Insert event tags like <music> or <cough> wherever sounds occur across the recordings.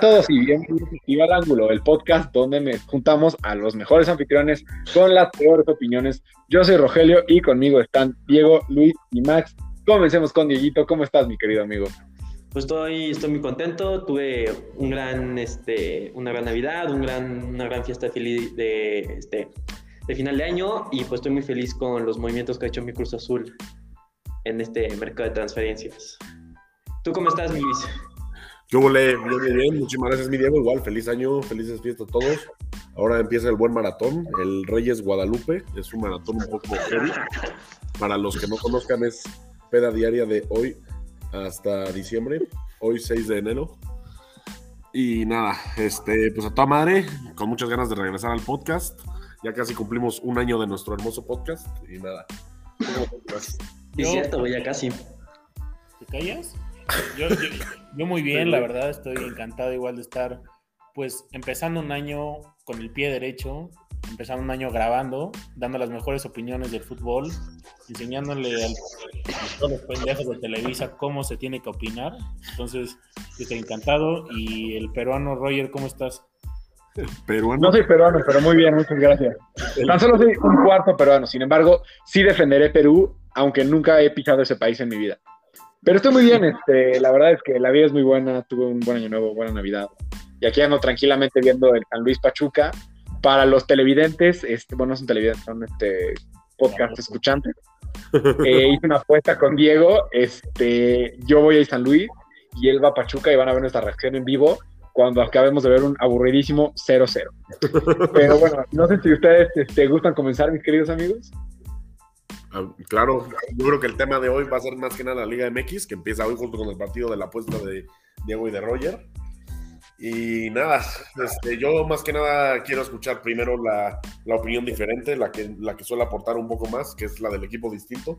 todos y bienvenidos al Ángulo, el podcast donde me juntamos a los mejores anfitriones con las peores opiniones. Yo soy Rogelio y conmigo están Diego, Luis y Max. Comencemos con Dieguito. ¿Cómo estás, mi querido amigo? Pues estoy, estoy muy contento. Tuve un gran, este, una gran Navidad, un gran, una gran fiesta de, de, este, de final de año y pues estoy muy feliz con los movimientos que ha hecho mi Cruz Azul en este mercado de transferencias. ¿Tú cómo estás, Luis? Yo volé bien, bien, bien. Muchísimas gracias, mi Diego. Igual, feliz año, felices fiestas a todos. Ahora empieza el buen maratón, el Reyes Guadalupe. Es un maratón un poco heavy. Para los que no conozcan, es peda diaria de hoy hasta diciembre. Hoy, 6 de enero. Y nada, este, pues a toda madre, con muchas ganas de regresar al podcast. Ya casi cumplimos un año de nuestro hermoso podcast. Y nada. Es cierto, güey, ya casi. ¿Te callas? Yo, muy bien, la verdad, estoy encantado igual de estar, pues, empezando un año con el pie derecho, empezando un año grabando, dando las mejores opiniones del fútbol, enseñándole a todos los pendejos de Televisa cómo se tiene que opinar. Entonces, estoy encantado. Y el peruano, Roger, ¿cómo estás? Peruano. No soy peruano, pero muy bien, muchas gracias. Tan solo soy un cuarto peruano, sin embargo, sí defenderé Perú, aunque nunca he pisado ese país en mi vida. Pero estoy muy bien, este, la verdad es que la vida es muy buena, tuve un buen año nuevo, buena Navidad. Y aquí ando tranquilamente viendo el San Luis Pachuca. Para los televidentes, este, bueno, no son televidentes, son este, podcast escuchantes. Eh, hice una apuesta con Diego, este, yo voy a San Luis y él va a Pachuca y van a ver nuestra reacción en vivo cuando acabemos de ver un aburridísimo 0-0. <laughs> Pero bueno, no sé si ustedes este, gustan comenzar, mis queridos amigos. Ah, claro, yo creo que el tema de hoy va a ser más que nada la Liga MX, que empieza hoy junto con el partido de la apuesta de Diego y de Roger. Y nada, este, yo más que nada quiero escuchar primero la, la, opinión diferente, la que, la que suele aportar un poco más, que es la del equipo distinto.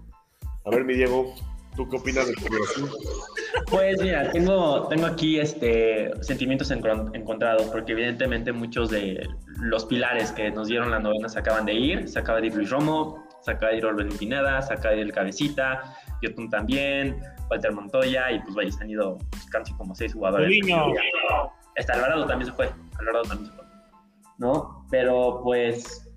A ver, mi Diego, ¿tú qué opinas del Cruz Pues mira, tengo, tengo aquí este, sentimientos encontrados, porque evidentemente muchos de los pilares que nos dieron la novena se acaban de ir. Se acaba de ir Luis Romo, se acaba de ir Orben Pineda, ir el Cabecita, Yotun también, Walter Montoya, y pues vaya, se han ido casi como seis jugadores. Está Alvarado también se fue, Alvarado también se fue. ¿No? Pero pues,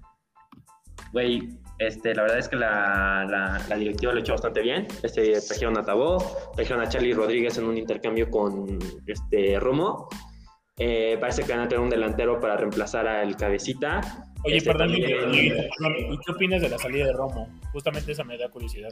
güey, este, la verdad es que la, la, directiva lo ha hecho bastante bien. Este, trajeron a Tabó, trajeron a Charlie Rodríguez en un intercambio con este, Romo. Eh, parece que van a tener un delantero para reemplazar al Cabecita. Oye, este, perdón, ¿y qué opinas de la salida de Romo? Justamente esa me da curiosidad.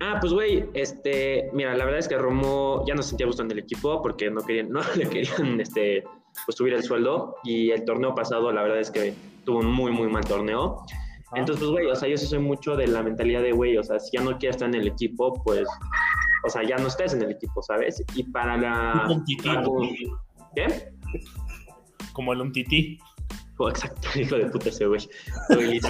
Ah, pues güey, este, mira, la verdad es que Romo ya no se sentía gusto en el equipo porque no querían, no <laughs> le querían, este, pues subir el sueldo y el torneo pasado, la verdad es que tuvo un muy, muy mal torneo. Entonces, pues, güey, o sea, yo sí soy mucho de la mentalidad de, güey, o sea, si ya no quieres estar en el equipo, pues, o sea, ya no estés en el equipo, ¿sabes? Y para la... ¿Qué? Como el un tití. Oh, <laughs> exacto, hijo de puta ese güey.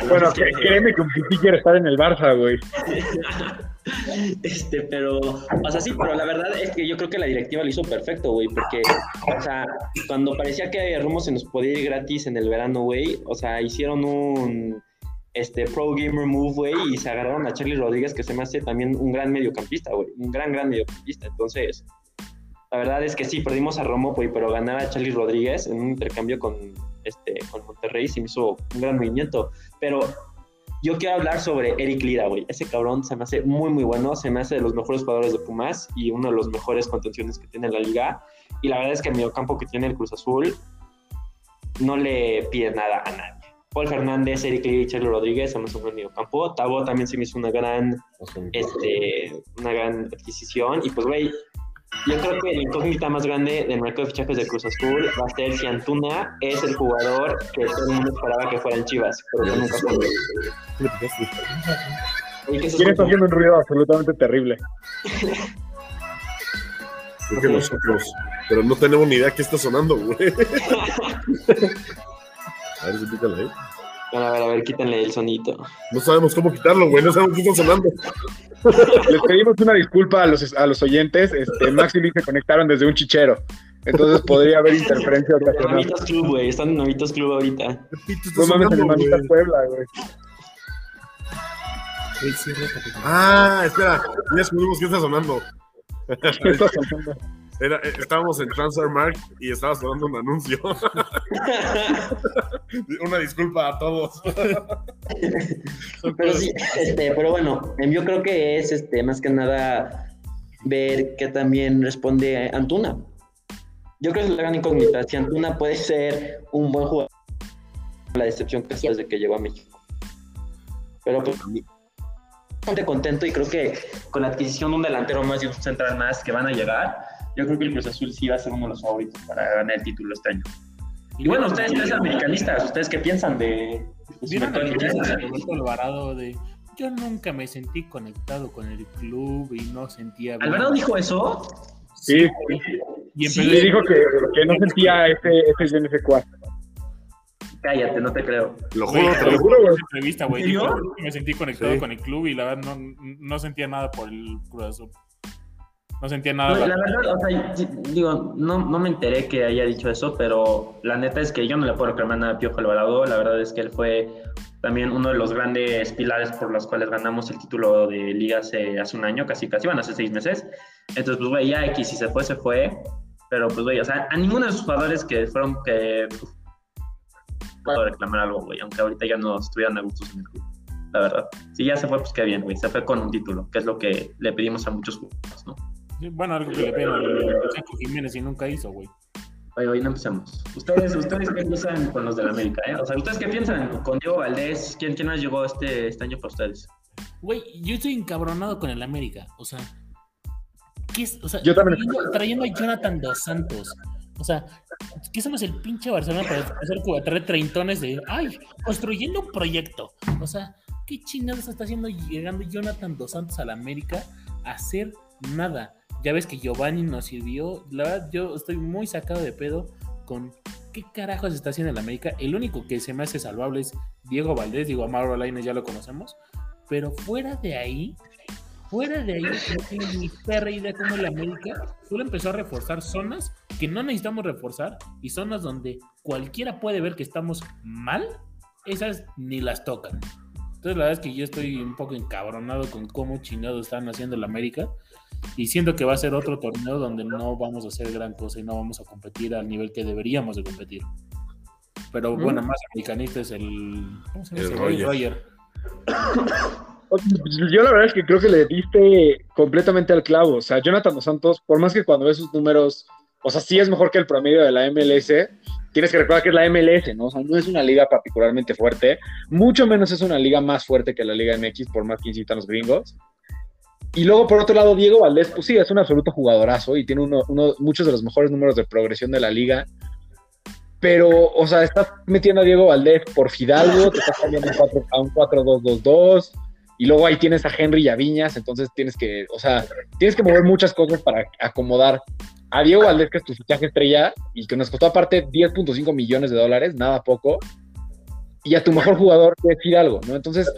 bueno, créeme que un tití quiere estar en el Barça, güey. <laughs> este, pero, o sea, sí, pero la verdad es que yo creo que la directiva lo hizo perfecto, güey, porque, o sea, cuando parecía que Romo se nos podía ir gratis en el verano, güey, o sea, hicieron un este, pro gamer move, güey, y se agarraron a Charlie Rodríguez, que se me hace también un gran mediocampista, güey, un gran, gran mediocampista. Entonces, la verdad es que sí, perdimos a Romo, pero ganar a Charlie Rodríguez en un intercambio con, este, con Monterrey sí me hizo un gran movimiento. Pero yo quiero hablar sobre Eric Lira, güey. Ese cabrón se me hace muy, muy bueno. Se me hace de los mejores jugadores de Pumas y uno de los mejores contenciones que tiene la liga. Y la verdad es que el mediocampo que tiene el Cruz Azul no le pide nada a nadie. Paul Fernández, Eric Lee y Charlie Rodríguez son un medio campo. Tabo también se me hizo una gran, este, una gran adquisición. Y pues, güey, yo creo que la incógnita más grande del mercado de fichajes de Cruz Azul va a ser si Antuna es el jugador que todo el mundo esperaba que fuera en Chivas, pero que nunca fue. ¿Quién está haciendo un ruido absolutamente terrible? Creo que nosotros, pero no tenemos ni idea qué está sonando, güey. A ver si pícala ahí. A ver, a ver, quítenle el sonito. No sabemos cómo quitarlo, güey, no sabemos qué está sonando. Les pedimos una disculpa a los, a los oyentes. Este, Max y Luis se conectaron desde un chichero. Entonces podría haber interferencia ocasional. Novitos Club, güey. Están en Novitos Club ahorita. No mames, en Novitos Puebla, güey. Ah, espera. Ya descubrimos qué está sonando. ¿Qué <laughs> está sonando? Eh, estábamos en Transfermarkt y estabas dando un anuncio. <laughs> Una disculpa a todos. pero sí, este, pero bueno, yo creo que es este más que nada ver que también responde Antuna. Yo creo que es la gran incógnita. Si Antuna puede ser un buen jugador, la decepción que desde que llegó a México. Pero pues, bastante contento y creo que con la adquisición de un delantero más y un central más que van a llegar, yo creo que el Cruz Azul sí va a ser uno de los favoritos para ganar el título este año. Y bueno, ustedes, ustedes americanistas, ¿ustedes qué piensan de... ¿Vieron el Alvarado de... Yo nunca me sentí conectado con el club y no sentía... ¿Alvarado dijo eso? Sí, y sí, dijo que, que, no sentía ese, ese GNF4. Cállate, no te creo. Lo juro, te lo juro, güey. entrevista, güey. Me sentí conectado con el club y la verdad no, no sentía nada por el Cruz Azul. No sentía nada. la verdad, o sea, digo, no, no me enteré que haya dicho eso, pero la neta es que yo no le puedo reclamar nada a Piojo Alvarado. La verdad es que él fue también uno de los grandes pilares por los cuales ganamos el título de liga hace, hace un año, casi, casi, van hace seis meses. Entonces, pues, güey, ya X, si se fue, se fue. Pero, pues, güey, o sea, a ninguno de esos jugadores que fueron que puedo reclamar algo, güey, aunque ahorita ya no estuvieran a gustos en el club, la verdad. Si ya se fue, pues qué bien, güey, se fue con un título, que es lo que le pedimos a muchos jugadores, ¿no? Bueno, algo que le pedimos a Jiménez y nunca hizo, güey. Oye, hoy no empecemos. ¿Ustedes, ¿Ustedes qué piensan con los del América? Eh? O sea, ¿ustedes qué piensan con Diego Valdés? ¿Quién, quién más llegó este, este año para ustedes? Güey, yo estoy encabronado con el América. O sea, ¿qué es? O sea, yo también. Trayendo, a Jonathan Dos Santos. O sea, ¿qué somos el pinche Barcelona para hacer traer treintones de, ay, construyendo un proyecto? O sea, ¿qué chingados está haciendo llegando Jonathan Dos Santos a la América a hacer nada? Ya ves que Giovanni nos sirvió. La verdad, yo estoy muy sacado de pedo con qué carajos está haciendo en América. El único que se me hace salvable es Diego Valdés. Digo, a Mauro Alaines ya lo conocemos. Pero fuera de ahí, fuera de ahí, no tengo ni perra idea cómo la América solo empezó a reforzar zonas que no necesitamos reforzar y zonas donde cualquiera puede ver que estamos mal, esas ni las tocan. Entonces, la verdad es que yo estoy un poco encabronado con cómo chingados están haciendo la América. Y siento que va a ser otro torneo donde no vamos a hacer gran cosa y no vamos a competir al nivel que deberíamos de competir. Pero bueno, más americanista es el, ¿cómo se llama? El Roger. <coughs> Yo la verdad es que creo que le diste completamente al clavo. O sea, Jonathan Dos Santos, por más que cuando ves sus números, o sea, sí es mejor que el promedio de la MLS, tienes que recordar que es la MLS, ¿no? O sea, no es una liga particularmente fuerte, mucho menos es una liga más fuerte que la Liga MX, por más que incitan los gringos. Y luego, por otro lado, Diego Valdés, pues sí, es un absoluto jugadorazo y tiene uno, muchos de los mejores números de progresión de la liga. Pero, o sea, estás metiendo a Diego Valdés por Fidalgo, te estás cambiando a un 4-2-2-2, y luego ahí tienes a Henry y a Viñas, entonces tienes que, o sea, tienes que mover muchas cosas para acomodar a Diego Valdés, que es tu fichaje estrella, y que nos costó aparte 10.5 millones de dólares, nada poco, y a tu mejor jugador, que es Fidalgo, ¿no? Entonces,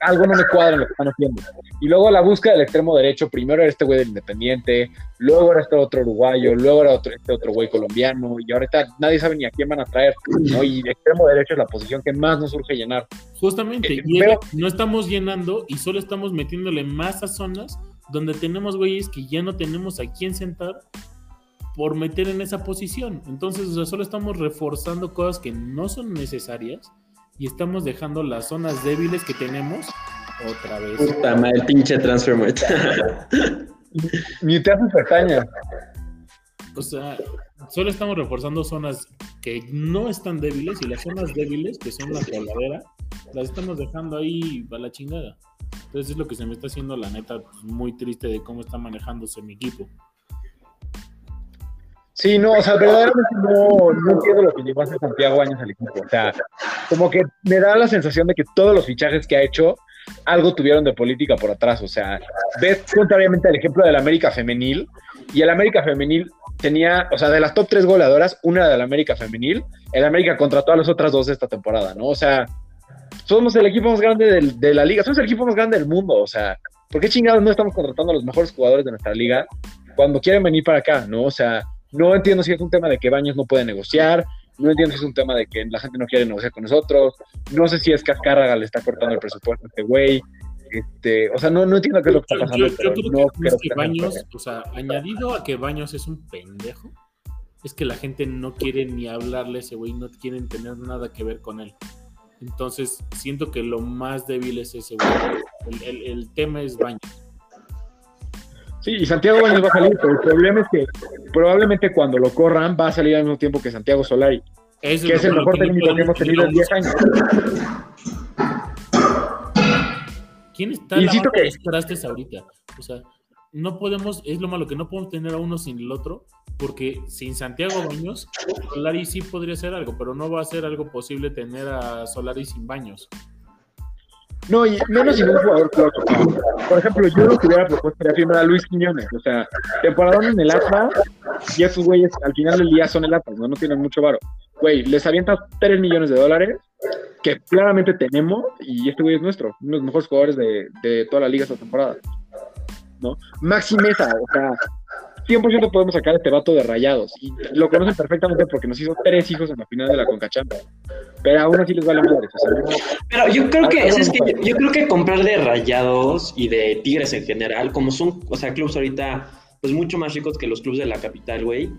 algo no me cuadra en lo que están haciendo. Y luego la búsqueda del extremo derecho, primero era este güey del Independiente, luego era este otro uruguayo, luego era otro, este otro güey colombiano, y ahorita nadie sabe ni a quién van a traer, ¿no? Y el extremo derecho es la posición que más nos urge llenar. Justamente, eh, y no estamos llenando y solo estamos metiéndole más a zonas donde tenemos güeyes que ya no tenemos a quién sentar por meter en esa posición. Entonces, solo estamos reforzando cosas que no son necesarias y estamos dejando las zonas débiles que tenemos otra vez. Puta madre, el pinche transfer <laughs> Ni te haces pestañas. O sea, solo estamos reforzando zonas que no están débiles y las zonas débiles, que son la coladera, las estamos dejando ahí a la chingada. Entonces es lo que se me está haciendo, la neta, pues, muy triste de cómo está manejándose mi equipo. Sí, no, o sea, verdaderamente no, no entiendo lo que llevó hace Santiago años al equipo. O sea, como que me da la sensación de que todos los fichajes que ha hecho algo tuvieron de política por atrás. O sea, ves contrariamente al ejemplo del América Femenil, y el América Femenil tenía, o sea, de las top tres goleadoras, una era del América Femenil, el América contrató a las otras dos de esta temporada, ¿no? O sea, somos el equipo más grande de la liga, somos el equipo más grande del mundo, o sea, ¿por qué chingados no estamos contratando a los mejores jugadores de nuestra liga cuando quieren venir para acá, ¿no? O sea, no entiendo si es un tema de que Baños no puede negociar, no entiendo si es un tema de que la gente no quiere negociar con nosotros, no sé si es que Azcárraga le está cortando el presupuesto a este güey, este, o sea, no, no entiendo qué es lo que está pasando. Yo, creo que, Baños, o sea, añadido a que Baños es un pendejo, es que la gente no quiere ni hablarle a ese güey, no quieren tener nada que ver con él. Entonces, siento que lo más débil es ese güey. El, tema es Baños. Sí, y Santiago Baños va a salir, pero el problema es que probablemente cuando lo corran va a salir al mismo tiempo que Santiago Solari, que es el mejor técnico que hemos tenido en 10 años. ¿Quién está Insisto que... los trastes ahorita? O sea, no podemos, es lo malo que no podemos tener a uno sin el otro, porque sin Santiago Baños, Solari sí podría ser algo, pero no va a ser algo posible tener a Solari sin Baños. No, y menos sin un jugador Por ejemplo, yo lo que hubiera propuesto era firmar a Luis Quiñones. O sea, temporada en el Atlas y esos güeyes al final del día son el Atlas, ¿no? No tienen mucho varo. Güey, les avientas 3 millones de dólares que claramente tenemos y este güey es nuestro, uno de los mejores jugadores de, de toda la liga esta temporada. ¿no? Maxi Mesa, o sea, 100% podemos sacar este vato de rayados. Y lo conocen perfectamente porque nos hizo tres hijos en la final de la Concachamba. Pero aún así les vale madre. Pero yo creo que, es, que yo, creo que comprar de rayados y de tigres en general, como son, o sea, clubes ahorita, pues mucho más ricos que los clubes de la capital, güey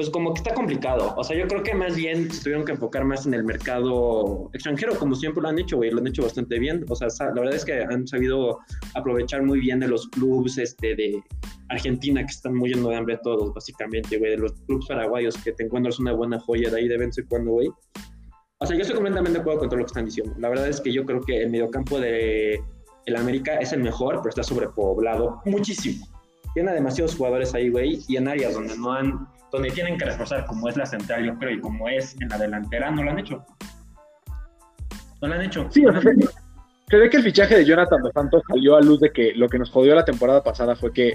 pues como que está complicado. O sea, yo creo que más bien se tuvieron que enfocar más en el mercado extranjero, como siempre lo han hecho, güey, lo han hecho bastante bien. O sea, la verdad es que han sabido aprovechar muy bien de los clubes este, de Argentina que están llenos de hambre todos, básicamente, güey, de los clubes paraguayos que te encuentras una buena joya de ahí de vez en cuando, güey. O sea, yo estoy completamente de acuerdo con todo lo que están diciendo. La verdad es que yo creo que el mediocampo de el América es el mejor, pero está sobrepoblado muchísimo. Tiene demasiados jugadores ahí, güey, y en áreas donde no han donde tienen que reforzar, como es la central, yo creo, y como es en la delantera, no lo han hecho. No lo han hecho. Sí, o sea, se ve que el fichaje de Jonathan Dos Santos salió a luz de que lo que nos jodió la temporada pasada fue que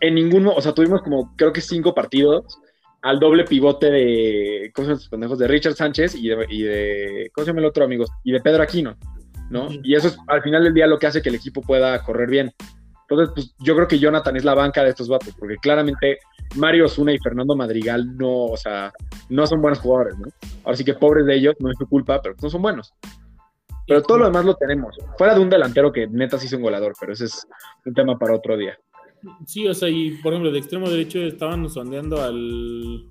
en ninguno, o sea, tuvimos como creo que cinco partidos al doble pivote de, ¿cómo se llaman pendejos? De Richard Sánchez y de, y de, ¿cómo se llama el otro, amigos? Y de Pedro Aquino, ¿no? Y eso es al final del día lo que hace que el equipo pueda correr bien. Entonces, pues yo creo que Jonathan es la banca de estos vatos, porque claramente Mario Osuna y Fernando Madrigal no, o sea, no son buenos jugadores, ¿no? Ahora sí que pobres de ellos, no es su culpa, pero no son buenos. Pero todo lo demás lo tenemos. Fuera de un delantero que neta sí es un goleador, pero ese es un tema para otro día. Sí, o sea, y por ejemplo, de extremo derecho estaban sondeando al.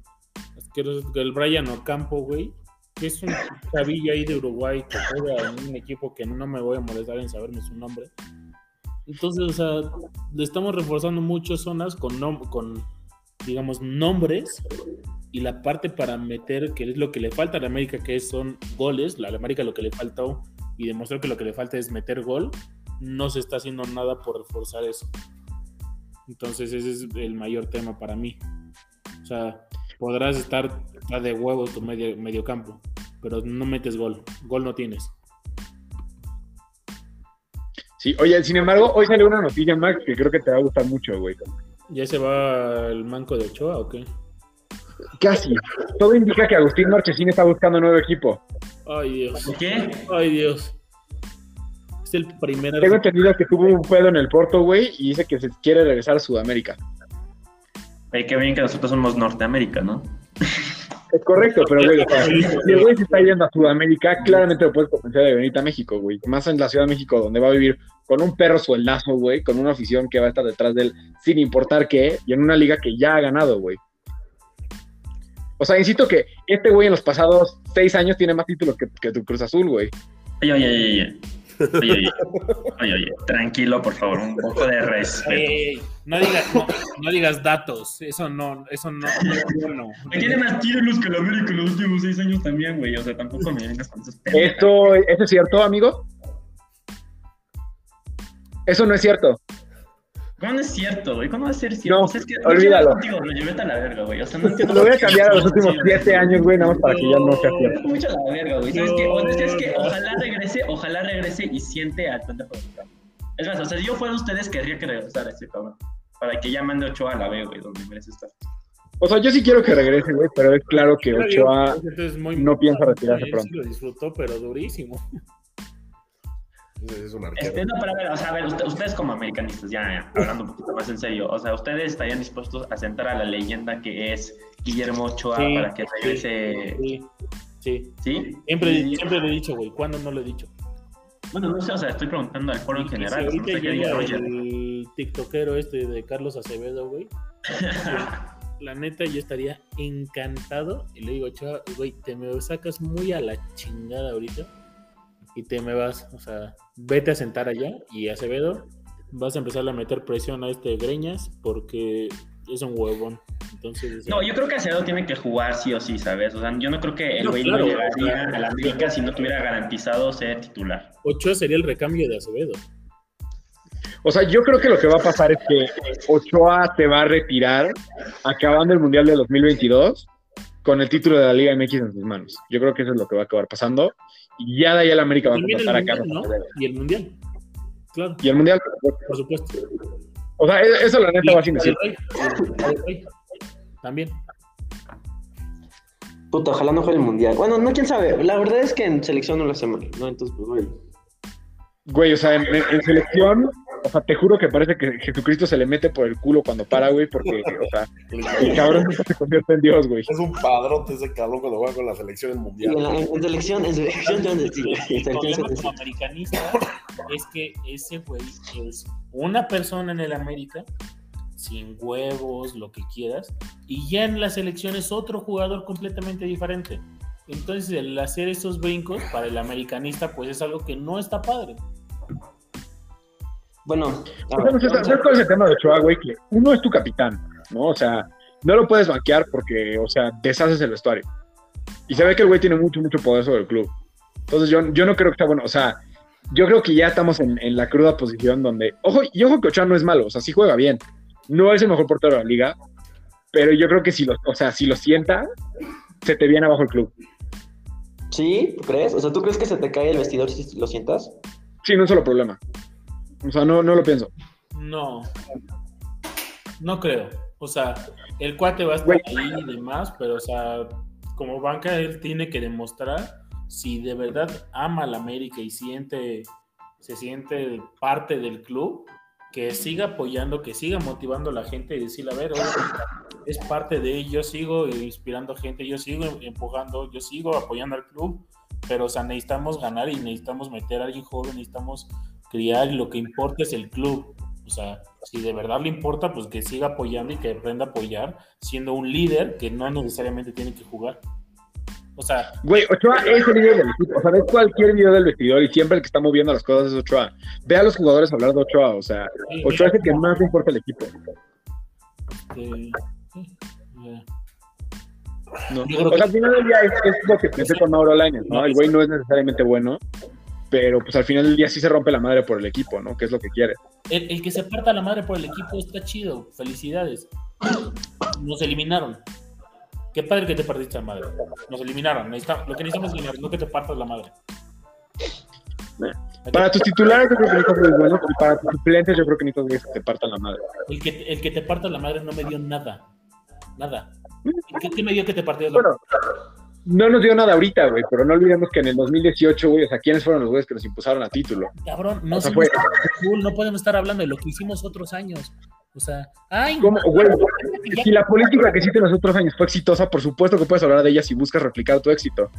el Brian Ocampo, güey, que es un chavillo ahí de Uruguay que juega en un equipo que no me voy a molestar en saberme su nombre. Entonces, o sea, le estamos reforzando muchas zonas con, con digamos, nombres y la parte para meter, que es lo que le falta a la América, que son goles, la América lo que le faltó y demostró que lo que le falta es meter gol, no se está haciendo nada por reforzar eso. Entonces ese es el mayor tema para mí. O sea, podrás estar de huevos tu medio, medio campo, pero no metes gol, gol no tienes. Sí, oye, sin embargo, hoy salió una noticia, Max, que creo que te va a gustar mucho, güey. ¿Ya se va el manco de Ochoa o qué? Casi. Todo indica que Agustín Marchesín está buscando un nuevo equipo. Ay, Dios. ¿Qué? Ay, Dios. Es el primer. Tengo entendido que tuvo un pedo en el Porto, güey, y dice que se quiere regresar a Sudamérica. Ay, qué bien que nosotros somos Norteamérica, ¿no? Es correcto, pero güey, si el güey se está yendo a Sudamérica, claramente lo puedes convencer de venir a México, güey. Más en la Ciudad de México, donde va a vivir con un perro sueldazo, güey, con una afición que va a estar detrás de él sin importar qué, y en una liga que ya ha ganado, güey. O sea, insisto que este güey en los pasados seis años tiene más títulos que, que tu Cruz Azul, güey. Oye, oye, oye, Oye, oye, <laughs> oye, oye, tranquilo, por favor, un poco de respeto. no, digas, no, digas datos, eso no, eso no. no, Tiene más títulos que el América en los últimos seis años también, güey, o sea, tampoco me vengas con esos ¿Esto, ¿Eso es cierto, amigo? Eso no es cierto. ¿Cómo no es cierto, güey? ¿Cómo va a ser cierto? No, es que, olvídalo. Contigo, lo llevé a la verga, güey. O sea, no <laughs> entiendo. Lo voy a cambiar a los últimos siete años, güey, nada más para que ya no sea cierto. Mucho a la verga, güey. ¿Sabes qué? O es que ojalá regrese, ojalá regrese y siente al pendejo Es más, o sea, si yo fuera ustedes, querría que regresara ese cabrón. Para que ya mande Ochoa a la B, güey, donde merece estar. O sea, yo sí quiero que regrese, güey, pero es claro que Ochoa no piensa retirarse pronto. Sí lo disfrutó, pero durísimo. Es un este, no, pero a ver, o sea, a ver, ustedes como americanistas, ya, hablando un poquito más en serio, o sea, ¿ustedes estarían dispuestos a sentar a la leyenda que es Guillermo Ochoa para que regrese? Sí, sí. ¿Sí? Siempre, siempre le he dicho, güey, ¿cuándo no lo he dicho? Bueno, no sé, o sea, estoy preguntando al foro en general. ahorita el tiktokero este de Carlos Acevedo, güey. <laughs> la neta, yo estaría encantado. Y le digo, chaval, güey, te me sacas muy a la chingada ahorita. Y te me vas, o sea, vete a sentar allá. Y Acevedo, vas a empezar a meter presión a este Greñas porque es un huevón. Entonces, no, yo creo que Acevedo tiene que jugar sí o sí, ¿sabes? O sea, yo no creo que el güey no, llegaría a la América si no tuviera garantizado ser titular. Ochoa sería el recambio de Acevedo. O sea, yo creo que lo que va a pasar es que Ochoa se va a retirar acabando el Mundial de 2022 con el título de la Liga MX en sus manos. Yo creo que eso es lo que va a acabar pasando. Y ya de ahí el América va a pasar a Carlos. Y el Mundial. Claro. Y el Mundial, por supuesto. O sea, e-, eso la neta va sin decir. También. Puta, ojalá no juegue el mundial. Bueno, no, quién sabe. La verdad es que en selección no lo hace mal, ¿no? Entonces, pues, güey. Güey, o sea, en, selección, o sea, te juro que parece que Jesucristo se le mete por el culo cuando para, güey, porque, o sea, el cabrón se convierte en Dios, güey. Es un padrote ese cabrón cuando juega con la selección en mundial. en, selección, en selección, yo decir. El problema como americanista es que ese güey es una persona en el América sin huevos, lo que quieras, y ya en la selección es otro jugador completamente diferente. Entonces, el hacer esos brincos para el americanista, pues es algo que no está padre. Bueno, ¿sabes cuál es el tema de Ochoa, güey? Que uno es tu capitán, ¿no? O sea, no lo puedes banquear porque, o sea, deshaces el vestuario. Y se ve que el güey tiene mucho, mucho poder sobre el club. Entonces, yo, yo no creo que sea bueno. O sea, yo creo que ya estamos en, en la cruda posición donde. Ojo, y ojo que Ochoa no es malo, o sea, sí juega bien. No es el mejor portero de la liga, pero yo creo que si lo, o sea, si lo sienta, se te viene abajo el club. ¿Sí? ¿Tú crees? O sea, ¿tú crees que se te cae el vestidor si lo sientas? Sí, no es solo problema. O sea, no, no lo pienso. No. No creo. O sea, el cuate va a estar ahí y demás, pero, o sea, como banca, él tiene que demostrar si de verdad ama a la América y siente, se siente parte del club, que siga apoyando, que siga motivando a la gente y decirle, a ver, es parte de yo sigo inspirando gente, yo sigo empujando, yo sigo apoyando al club, pero o sea, necesitamos ganar y necesitamos meter a alguien joven, necesitamos criar y lo que importa es el club. O sea, si de verdad le importa, pues que siga apoyando y que aprenda a apoyar, siendo un líder que no necesariamente tiene que jugar. O sea. Güey, Ochoa es el líder del equipo. O sea, ves cualquier video del vestidor y siempre el que está moviendo las cosas es Ochoa. Ve a los jugadores hablar de Ochoa. O sea, Ochoa es el que más le importa el equipo. No. O sea, al final del día es, lo que pensé con Mauro Lainez, ¿no? El güey no es necesariamente bueno, pero pues al final del día sí se rompe la madre por el equipo, ¿no? Que es lo que quiere. El, el que se parta la madre por el equipo está chido. Felicidades. Nos eliminaron. Qué padre que te partiste la madre. Nos eliminaron. lo que necesitamos es eliminar, no que te partas la madre. Para tus titulares yo creo que necesitas bueno y para tus suplentes yo creo que necesitas que te partan la madre. El que, el que te parta la madre no me dio nada. Nada. ¿Qué, qué me dio que te partieras la madre? No nos dio nada ahorita, güey, pero no olvidemos que en el 2018, güey, o sea, ¿quiénes fueron los güeyes que nos impulsaron a título? Cabrón, no, fue... no podemos estar hablando de lo que hicimos otros años. O sea, ay, ¿Cómo, güey? Si la política que hiciste en los otros años fue exitosa, por supuesto que puedes hablar de ella si buscas replicar tu éxito.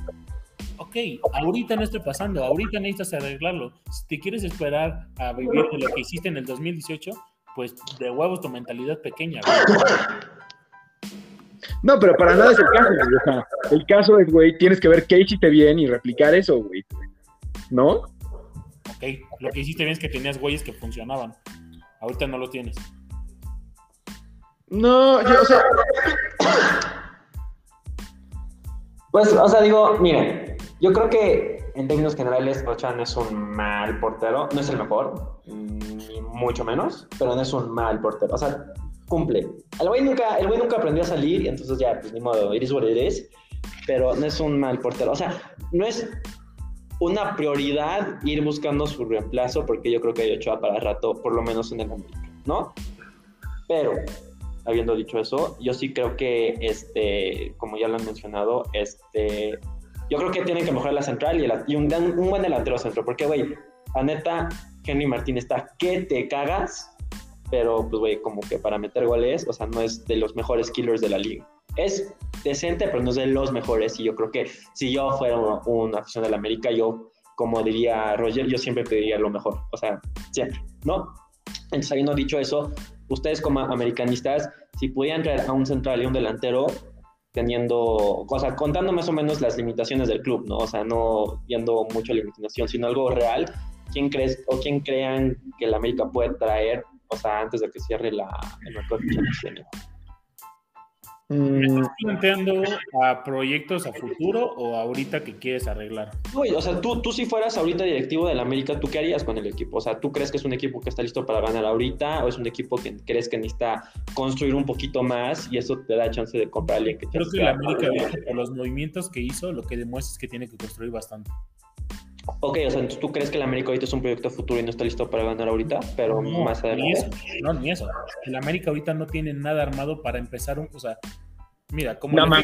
Ok, ahorita no está pasando, ahorita necesitas arreglarlo. Si te quieres esperar a vivir de lo que hiciste en el 2018, pues de huevos tu mentalidad pequeña. No, pero para nada es el caso, güey. O sea, el caso es, güey, tienes que ver qué hiciste bien y replicar eso, güey. ¿No? Ok, lo que hiciste bien es que tenías güeyes que funcionaban. Ahorita no lo tienes. No, yo, o sea. Pues, o sea, digo, miren, yo creo que en términos generales, Ochoa no es un mal portero, no es el mejor, ni mucho menos, pero no es un mal portero. O sea, cumple. El güey nunca, el güey nunca aprendió a salir, y entonces ya, pues ni modo, iris what pero no es un mal portero. O sea, no es una prioridad ir buscando su reemplazo, porque yo creo que hay Ochoa para rato, por lo menos en el América, ¿no? Pero habiendo dicho eso, yo sí creo que, este, como ya lo han mencionado, este, yo creo que tienen que mejorar la central y, un, un, buen delantero centro, porque, güey, la neta, Henry Martín está que te cagas, pero, pues, güey, como que para meter goles, o sea, no es de los mejores killers de la liga. Es decente, pero no es de los mejores, y yo creo que si yo fuera un, aficionado de la América, yo como diría Roger, yo siempre pediría lo mejor, o sea, siempre, ¿no? Entonces, habiendo dicho eso, ustedes como americanistas, si pudieran traer a un central y un delantero, teniendo, o sea, contando más o menos las limitaciones del club, ¿no? O sea, no viendo mucho limitación, sino algo real, ¿quién crees o quién crean que la América puede traer, o sea, antes de que cierre la, el mercado de ¿Me estás mm. planteando a proyectos a futuro o ahorita que quieres arreglar? o sea, tú, tú si fueras ahorita directivo del América, ¿tú qué harías con el equipo? O sea, ¿tú crees que es un equipo que está listo para ganar ahorita o es un equipo que crees que necesita construir un poquito más y eso te da chance de comprar a alguien que Creo que el América, por los movimientos que hizo, lo que demuestra es que tiene que construir bastante. Ok, o sea, ¿tú crees que el América ahorita es un proyecto futuro y no está listo para ganar ahorita? Pero más adelante. Ni eso, no, ni eso. El América ahorita no tiene nada armado para empezar un. O sea, mira, como. No, mira,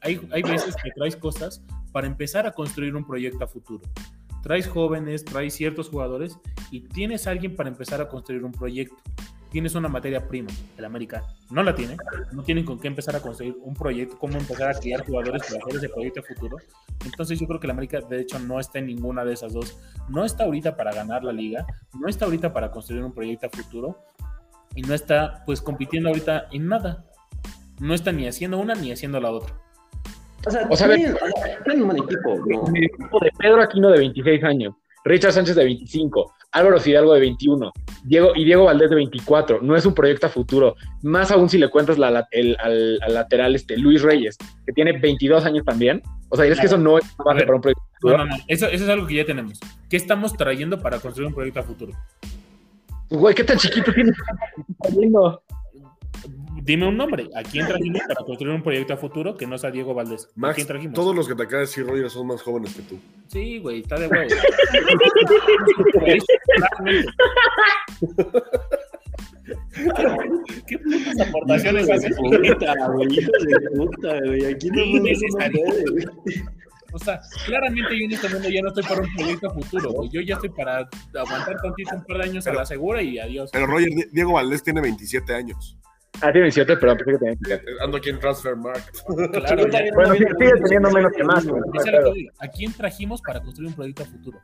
hay, hay veces que traes cosas para empezar a construir un proyecto a futuro. Traes jóvenes, traes ciertos jugadores y tienes alguien para empezar a construir un proyecto tienes una materia prima. El América no la tiene, no tienen con qué empezar a construir un proyecto, cómo empezar a criar jugadores para hacer ese proyecto futuro. Entonces yo creo que el América de hecho no está en ninguna de esas dos. No está ahorita para ganar la liga, no está ahorita para construir un proyecto futuro y no está pues compitiendo ahorita en nada. No está ni haciendo una ni haciendo la otra. O sea, o sea un equipo. El equipo de Pedro Aquino de 26 años, Richard Sánchez de 25, Álvaro Fidalgo de 21, Diego, y Diego Valdés de 24. No es un proyecto a futuro. Más aún si le cuentas la, el, al, lateral este, Luis Reyes, que tiene 22 años también. O sea, es que eso no es para un proyecto a futuro. No, no, no. Eso, eso es algo que ya tenemos. ¿Qué estamos trayendo para construir un proyecto a futuro? Güey, ¿qué tan chiquito tienes? Dime un nombre. ¿A quién trajimos para construir un proyecto a futuro que no sea Diego Valdés? ¿A quién trajimos? Todos los que te acaba de decir Roger son más jóvenes que tú. Sí, güey, está de huevo. ¿Qué putas aportaciones? Puta, güey, de puta, güey. Aquí no. O sea, claramente yo en este mundo ya no estoy para un proyecto a futuro, güey. Yo ya estoy para aguantar tantito un par de años a la segura y adiós. Pero Roger, Diego Valdés tiene 27 años. Ah, tiene 27, pero pensé que tenía 27. Ando aquí en Transfer Market. <laughs> Claro, bueno, sigue, teniendo menos que más. ¿A quién trajimos para construir un proyecto a futuro?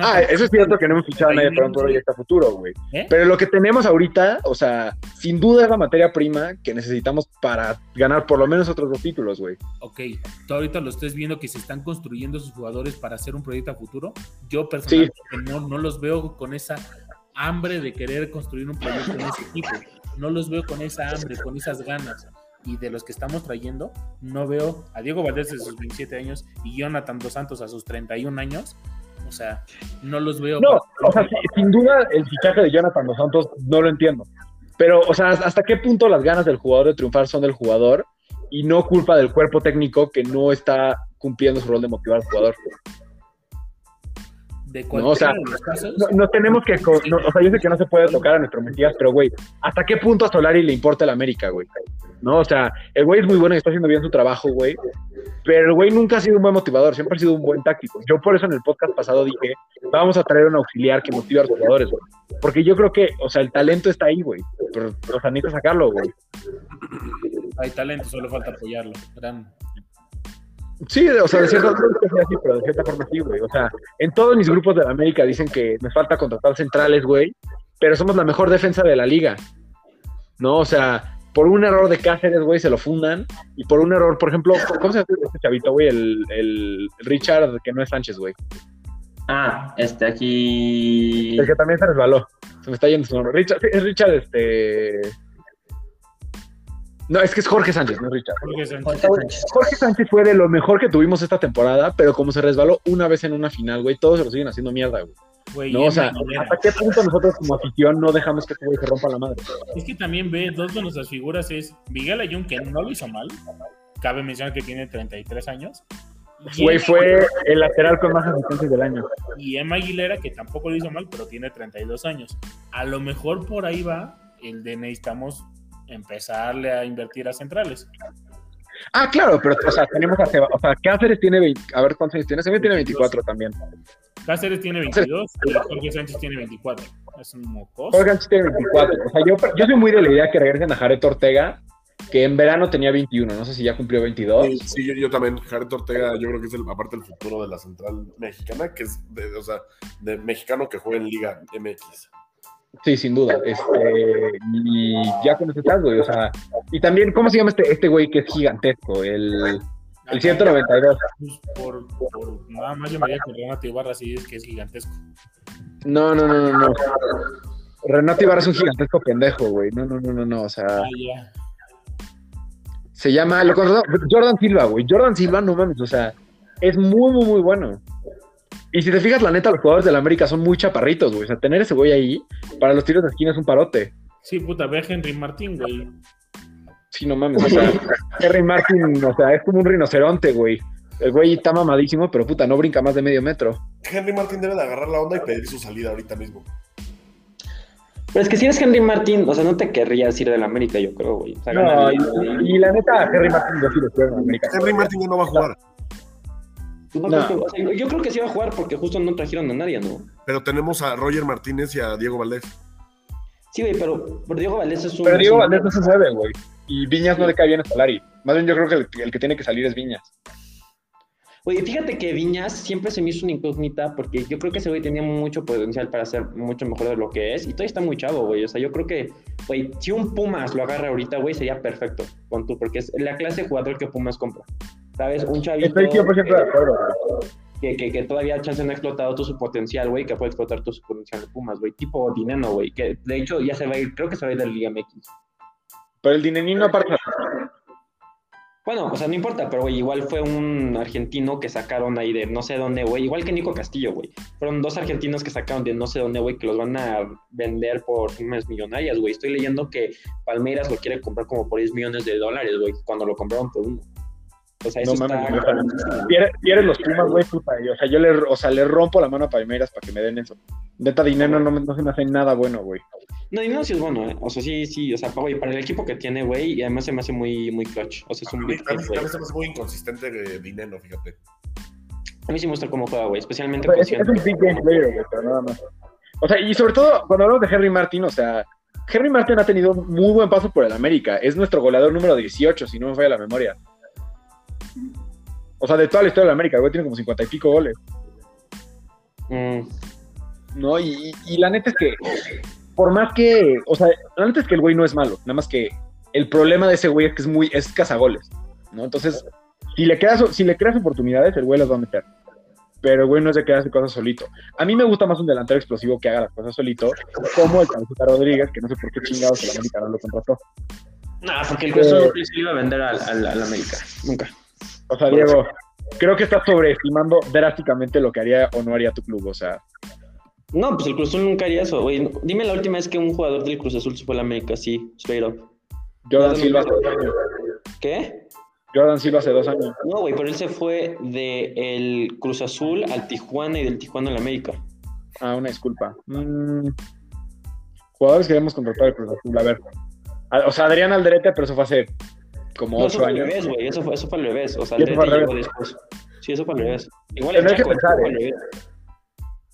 ah, eso es cierto que no hemos fichado a nadie para un proyecto a futuro, güey. ¿Eh? Pero lo que tenemos ahorita, o sea, sin duda es la materia prima que necesitamos para ganar por lo menos otros dos títulos, güey. Ok, tú ahorita lo estés viendo que se están construyendo sus jugadores para hacer un proyecto a futuro. Yo personalmente no, no los veo con esa hambre de querer construir un proyecto en ese equipo no los veo con esa hambre, con esas ganas. Y de los que estamos trayendo, no veo a Diego Valdés de sus 27 años y Jonathan Dos Santos a sus 31 años. O sea, no los veo. No, o sea, sin duda el fichaje de Jonathan Dos Santos no lo entiendo. Pero, o sea, ¿hasta qué punto las ganas del jugador de triunfar son del jugador y no culpa del cuerpo técnico que no está cumpliendo su rol de motivar al jugador? No, o sea, no, tenemos que, o sea, yo sé que no se puede tocar a nuestro Mesías, pero güey, ¿hasta qué punto a Solari le importa el América, güey? No, o sea, el güey es muy bueno y está haciendo bien su trabajo, güey, pero el güey nunca ha sido un buen motivador, siempre ha sido un buen táctico. Yo por eso en el podcast pasado dije, vamos a traer un auxiliar que motive a los jugadores, güey. Porque yo creo que, o sea, el talento está ahí, güey, pero, o sea, necesita sacarlo, güey. Hay talento, solo falta apoyarlo. Gran, Sí, o sea, de cierta, pero de cierta forma sí, güey. O sea, en todos mis grupos de la América dicen que nos falta contratar centrales, güey, pero somos la mejor defensa de la liga. ¿No? O sea, por un error de Cáceres, güey, se lo fundan. Y por un error, por ejemplo, ¿cómo se llama este chavito, güey? El, el Richard, que no es Sánchez, güey. Ah, este aquí. El que también se resbaló. Se me está yendo su nombre. Richard, es Richard, este. No, es que es Jorge Sánchez, no Richard. Jorge Sánchez. Jorge Sánchez. fue de lo mejor que tuvimos esta temporada, pero como se resbaló una vez en una final, güey, todos se lo siguen haciendo mierda, güey. no, o sea, ¿hasta qué punto nosotros como afición no dejamos que este güey se rompa la madre? Es que también ve, dos de nuestras figuras es Miguel Ayun, que no lo hizo mal. Cabe mencionar que tiene 33 años. Güey, fue el lateral con más asistencias del año. Y Emma Aguilera, que tampoco lo hizo mal, pero tiene 32 años. A lo mejor por ahí va el de necesitamos empezarle a invertir a centrales. Ah, claro, pero o sea, tenemos a o sea, Cáceres tiene 20, a ver cuántos años tiene, se tiene 24 también. Cáceres tiene 22 y Jorge Sánchez tiene 24. Es un mocoso. Jorge Sánchez tiene 24. O sea, yo, yo soy muy de la idea que regresen a Jared Ortega, que en verano tenía 21, no sé si ya cumplió 22. Sí, yo, también. Jared Ortega, yo creo que es el, aparte el futuro de la central mexicana, que es, de, o sea, de mexicano que juega en Liga MX. Sí, sin duda. Este, y ya con ese güey, o sea, y también, ¿cómo se llama este, este güey que es gigantesco? El, el 192. Pues por, por, nada más yo me voy a Renato Ibarra, sí es que es gigantesco. No, no, no, no, no. Renato Ibarra es un gigantesco pendejo, güey. No, no, no, no, no, o sea. Ah. Se llama, lo Jordan Silva, güey. Jordan Silva, no mames, o sea, es muy, muy, muy bueno. Y si te fijas, la neta, los jugadores de la América son muy chaparritos, güey. O sea, tener ese güey ahí, para los tiros de esquina es un parote. Sí, puta, ve a Henry Martín, güey. Sí, no mames, o sea, Henry Martin, o sea, es como un rinoceronte, güey. El güey está mamadísimo, pero puta, no brinca más de medio metro. Henry Martin debe de agarrar la onda y pedir su salida ahorita mismo. Pero es que si eres Henry Martin, o sea, no te querrías ir de la América, yo creo, güey. no, y, la neta, Henry Martin yo sí lo quiero en América. Henry Martin ya no va a jugar. Yo creo que sí va a jugar porque justo no trajeron a nadie, ¿no? Pero tenemos a Roger Martínez y a Diego Valdés. Sí, güey, pero, Diego Valdés es un. Pero Diego Valdés no se mueve, güey. Y Viñas no le cae bien a Solari. Más bien yo creo que el, que tiene que salir es Viñas. Oye, fíjate que Viñas siempre se me hizo una incógnita porque yo creo que ese güey tenía mucho potencial para ser mucho mejor de lo que es y todavía está muy chavo, güey. O sea, yo creo que, güey, si un Pumas lo agarra ahorita, güey, sería perfecto con tú, porque es la clase de jugador que Pumas compra. ¿Sabes? Un chavito. Estoy 100% de acuerdo, que, que, que, todavía chance no ha explotado todo su potencial, güey, que puede explotar todo su potencial de Pumas, güey. Tipo Dineno, güey, que de hecho ya se va a ir, creo que se va a ir de la Liga MX. Pero el Dinenino aparte. Bueno, o sea, no importa, pero güey, igual fue un argentino que sacaron ahí de no sé dónde, güey, igual que Nico Castillo, güey. Fueron dos argentinos que sacaron de no sé dónde, güey, que los van a vender por sumas millonarias, güey. Estoy leyendo que Palmeiras lo quiere comprar como por 10 millones de dólares, güey, cuando lo compraron por uno. O sea, eso no, está... Pierdes los Pumas, güey, puta. o sea, yo le, o sea, le rompo la mano a Palmeiras para que me den eso. Neta, dinero no, no se me hace nada bueno, güey. No, dinero sí es bueno, ¿eh? O sea, sí, sí. O sea, güey, para el equipo que tiene, güey, y además se me hace muy, muy clutch. O sea, es un A mí, a mí se me hace muy inconsistente de dinero, fíjate. A mí sí me gusta cómo juega, güey, especialmente. es, es, un big game player, güey, pero nada más. O sea, y sobre todo, cuando hablamos de Henry Martin, o sea, Henry Martin ha tenido muy buen paso por el América. Es nuestro goleador número 18, si no me falla la memoria. O sea, de toda la historia de la América, el güey tiene como 50 y pico goles. Mm. ¿No? Y, la neta es que, por más que, o sea, la neta es que el güey no es malo, nada más que el problema de ese güey es que es muy, es cazagoles, ¿no? Entonces, si le, quedas, si le creas oportunidades, el güey las va a meter. Pero el güey no es de quedarse cosas solito. A mí me gusta más un delantero explosivo que haga las cosas solito, como el Cabecita Rodríguez, que no sé por qué chingados el América no lo contrató. No, porque el güey solo se iba a vender al, al América. Nunca. O sea, Diego, creo que estás sobreestimando drásticamente lo que haría o no haría tu club, o sea. No, pues el Cruz Azul nunca haría eso, güey. Dime la última vez que un jugador del Cruz Azul se fue a la América, sí, straight up. Jordan Silva hace dos años. ¿Qué? Jordan Silva hace dos años. No, güey, pero él se fue del el Cruz Azul al Tijuana y del Tijuana la América. Ah, una disculpa. Mm, jugadores que debemos contratar al Cruz Azul, a ver. O sea, Adrián Alderete, pero eso fue hace como no, eso fue años. Al revés, güey. Eso fue, eso fue al revés. O sea, el fue llegó después. Sí, eso fue al revés. Igual el Chaco, pensar, ¿eh?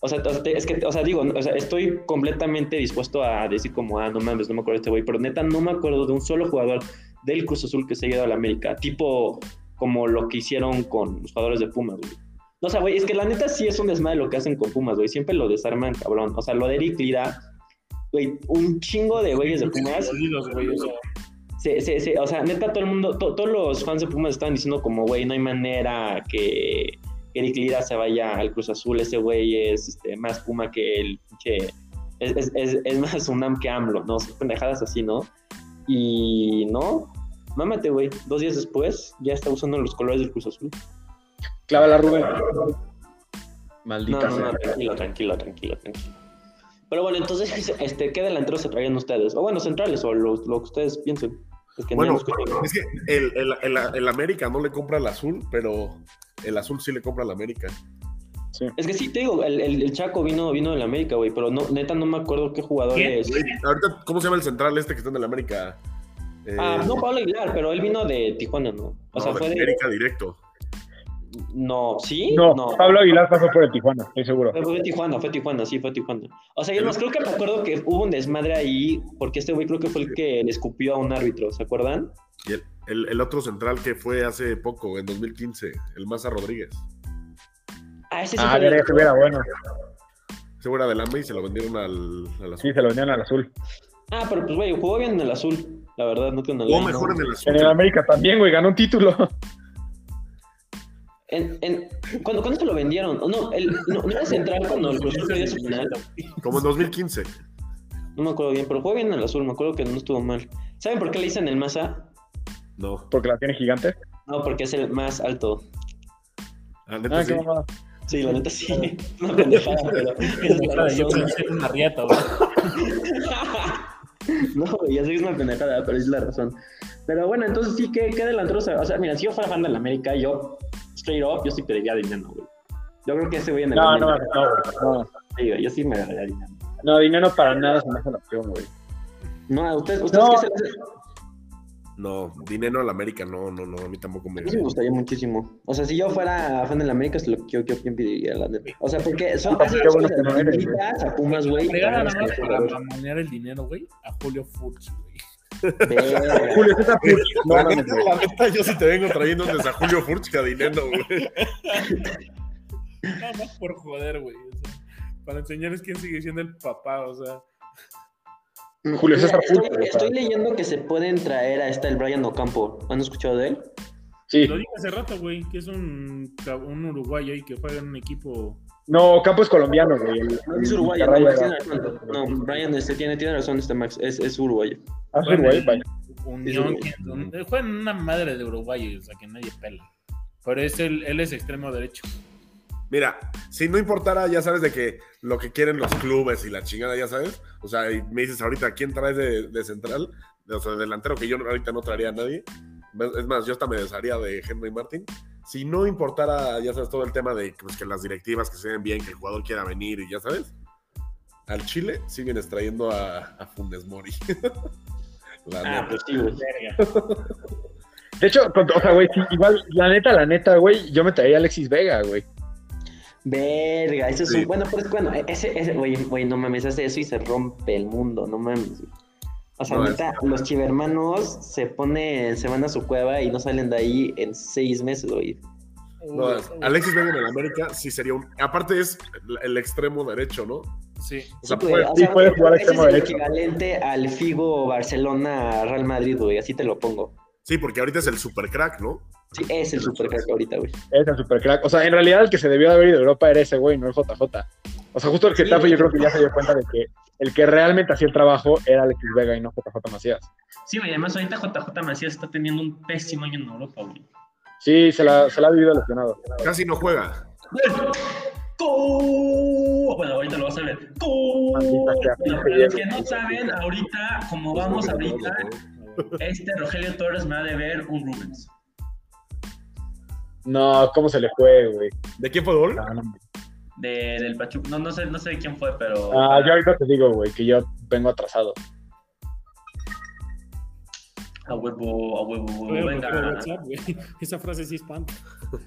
O sea, es que, o sea, digo, o sea, estoy completamente dispuesto a decir como, ah, no mames, no me acuerdo de este güey, pero neta no me acuerdo de un solo jugador del Cruz Azul que se haya ido a la América, tipo como lo que hicieron con los jugadores de Pumas, güey. No, o sea, güey, es que la neta sí es un desmadre lo que hacen con Pumas, güey, siempre lo desarman, cabrón. O sea, lo de Eric Lira, güey, un chingo de güeyes de Pumas. Sí, sí, sí, o sea, neta, todo el mundo, todos los fans de Pumas estaban diciendo como, güey, no hay manera que Eric Lira se vaya al Cruz Azul, ese güey es este, más Puma que el pinche, es, es, es, más UNAM que AMLO, ¿no? Son pendejadas así, ¿no? Y no, mámate, güey, dos días después ya está usando los colores del Cruz Azul. Clávala, Rubén. Maldita no, no, no, tranquilo, tranquilo, tranquilo, tranquilo. Pero bueno, entonces, este, ¿qué delanteros se traían ustedes? O bueno, centrales, o lo, lo que ustedes piensen bueno, es que el, el, el, América no le compra el azul, pero el azul sí le compra al América. Es que sí, te digo, el, Chaco vino, vino del América, güey, pero no, neta no me acuerdo qué jugador es. Ahorita, ¿cómo se llama el central este que está en el América? ah, eh, no, Pablo Aguilar, pero él vino de Tijuana, ¿no? O sea, fue de América directo. No, ¿sí? No, Pablo Aguilar pasó por el Tijuana, estoy seguro. Fue, Tijuana, fue Tijuana, sí, fue Tijuana. O sea, yo más creo que me acuerdo que hubo un desmadre ahí, porque este güey creo que fue el que le escupió a un árbitro, ¿se acuerdan? Y el, el, otro central que fue hace poco, en 2015, el Maza Rodríguez. Ah, ese sí ah, era, era bueno. Ese era del AME y se lo vendieron al, al, azul. Sí, se lo vendieron al azul. Ah, pero pues, güey, jugó bien en el azul. La verdad, no que en el Jugó mejor en el azul. En el América también, güey, ganó un título. En, en, ¿cuándo, ¿Cuándo se lo vendieron? No, el, no, no era central cuando el Cruz perdió su final. Como en 2015. No me acuerdo bien, pero jugó bien en el azul, me acuerdo que no estuvo mal. ¿Saben por qué le dicen el Masa? No. ¿Porque la tiene gigante? No, porque es el más alto. Ah, neta, ah, sí. Sí, la neta sí. <laughs> Una pendejada, pero. <laughs> Yo pensé una riata. <laughs> No, ya sé que es una pendejada, pero es la razón. Pero bueno, entonces sí, ¿qué, qué delantero? O sea, mira, si yo fuera fan del América, yo, straight up, yo sí pediría dinero, güey. Yo creo que ese güey en el No, no, no, no. Sí, yo sí me daría dinero. No, dinero para nada se me hace la opción, güey. No, ustedes, ustedes No. qué se No, dinero al América, no, no, no, a mí tampoco me A mí sí me gustaría muchísimo. O sea, si yo fuera fan del América, es lo que yo, yo quién pediría, la neta. O sea, porque son casi bueno cosas. que no eres, güey. Américas, a Pumas, güey. Regala nada más Este, para, para manejar el dinero, güey, a Julio Furch, güey. Julio César Puch. No, La neta, güey. la neta, yo sí te vengo trayendo desde a Julio Furch que a dinero, güey. Nada más por joder, güey. O sea, para enseñarles quién sigue siendo el papá, o sea. Julio César Puch, estoy, estoy leyendo que se pueden traer a esta el Brian Ocampo. ¿Han escuchado de él? Sí. Lo dije hace rato, güey, que es un, un uruguayo ahí que juega en un equipo. No, Campo es colombiano, güey. El- No es uruguayo, no. No, Brian este, tiene, tiene razón, este Max, es, es uruguayo. Ah, es Juega Uruguay, en vaya. Unión, Es que- un- juega en una madre de Uruguay, o sea, que nadie pela. Pero es el, él es extremo derecho. Mira, si no importara, ya sabes de que lo que quieren los clubes y la chingada, ya sabes. O sea, y me dices ahorita, ¿quién traes de, de central? O sea, de delantero, que yo ahorita no traería a nadie. Es más, yo hasta me desharía de Henry Martin. Si no importara, ya sabes, todo el tema de pues, que las directivas que se ven bien, que el jugador quiera venir y ya sabes. Al Chile sí vienes trayendo a, a Funes Mori. <laughs> la Ah, neta. pues sí, güey. Verga. <laughs> De hecho, con- o sea, güey, sí, igual, la neta, la neta, güey, yo me traía a Alexis Vega, güey. Verga, eso es Sí. un... Bueno, pero es bueno, ese, ese, güey, güey, no mames, hace eso y se rompe el mundo, no mames. güey. O sea, No, neta, los chivermanos se ponen, se van a su cueva y no salen de ahí en seis meses, güey. No, Alexis Vega en el América sí sería un. Aparte es el, extremo derecho, ¿no? Sí. O sea, Sí, puede- o sí sea, puede güey, jugar extremo es el derecho. equivalente al Figo Barcelona Real Madrid, güey, así te lo pongo. Sí, porque ahorita es el super crack, ¿no? Sí, es el super crack ahorita, güey. Es el super crack. O sea, en realidad el que se debió de haber ido a Europa era ese güey, no el JJ. O sea, justo el Sí, Getafe yo creo que ya se dio cuenta de que el que realmente hacía el trabajo era Alexis Vega y no JJ Macías. Sí, güey, además ahorita JJ Macías está teniendo un pésimo año en Europa, güey. Sí, se la, se la ha vivido lesionado. Casi no juega. ¡Gol! Bueno, ahorita lo vas a ver. ¡Gol! Para los que no saben, ahorita, como vamos ahorita, este Rogelio Torres me ha de ver un Rubens. No, ¿cómo se le fue, güey? ¿De quién fue gol? Ah, no. De, del Pachuca. No, no sé, no sé de quién fue, pero. Ah, yo ahorita te digo, güey, que yo vengo atrasado. A huevo, a huevo, a huevo. Venga. WhatsApp, güey. <laughs> Esa frase sí espanta.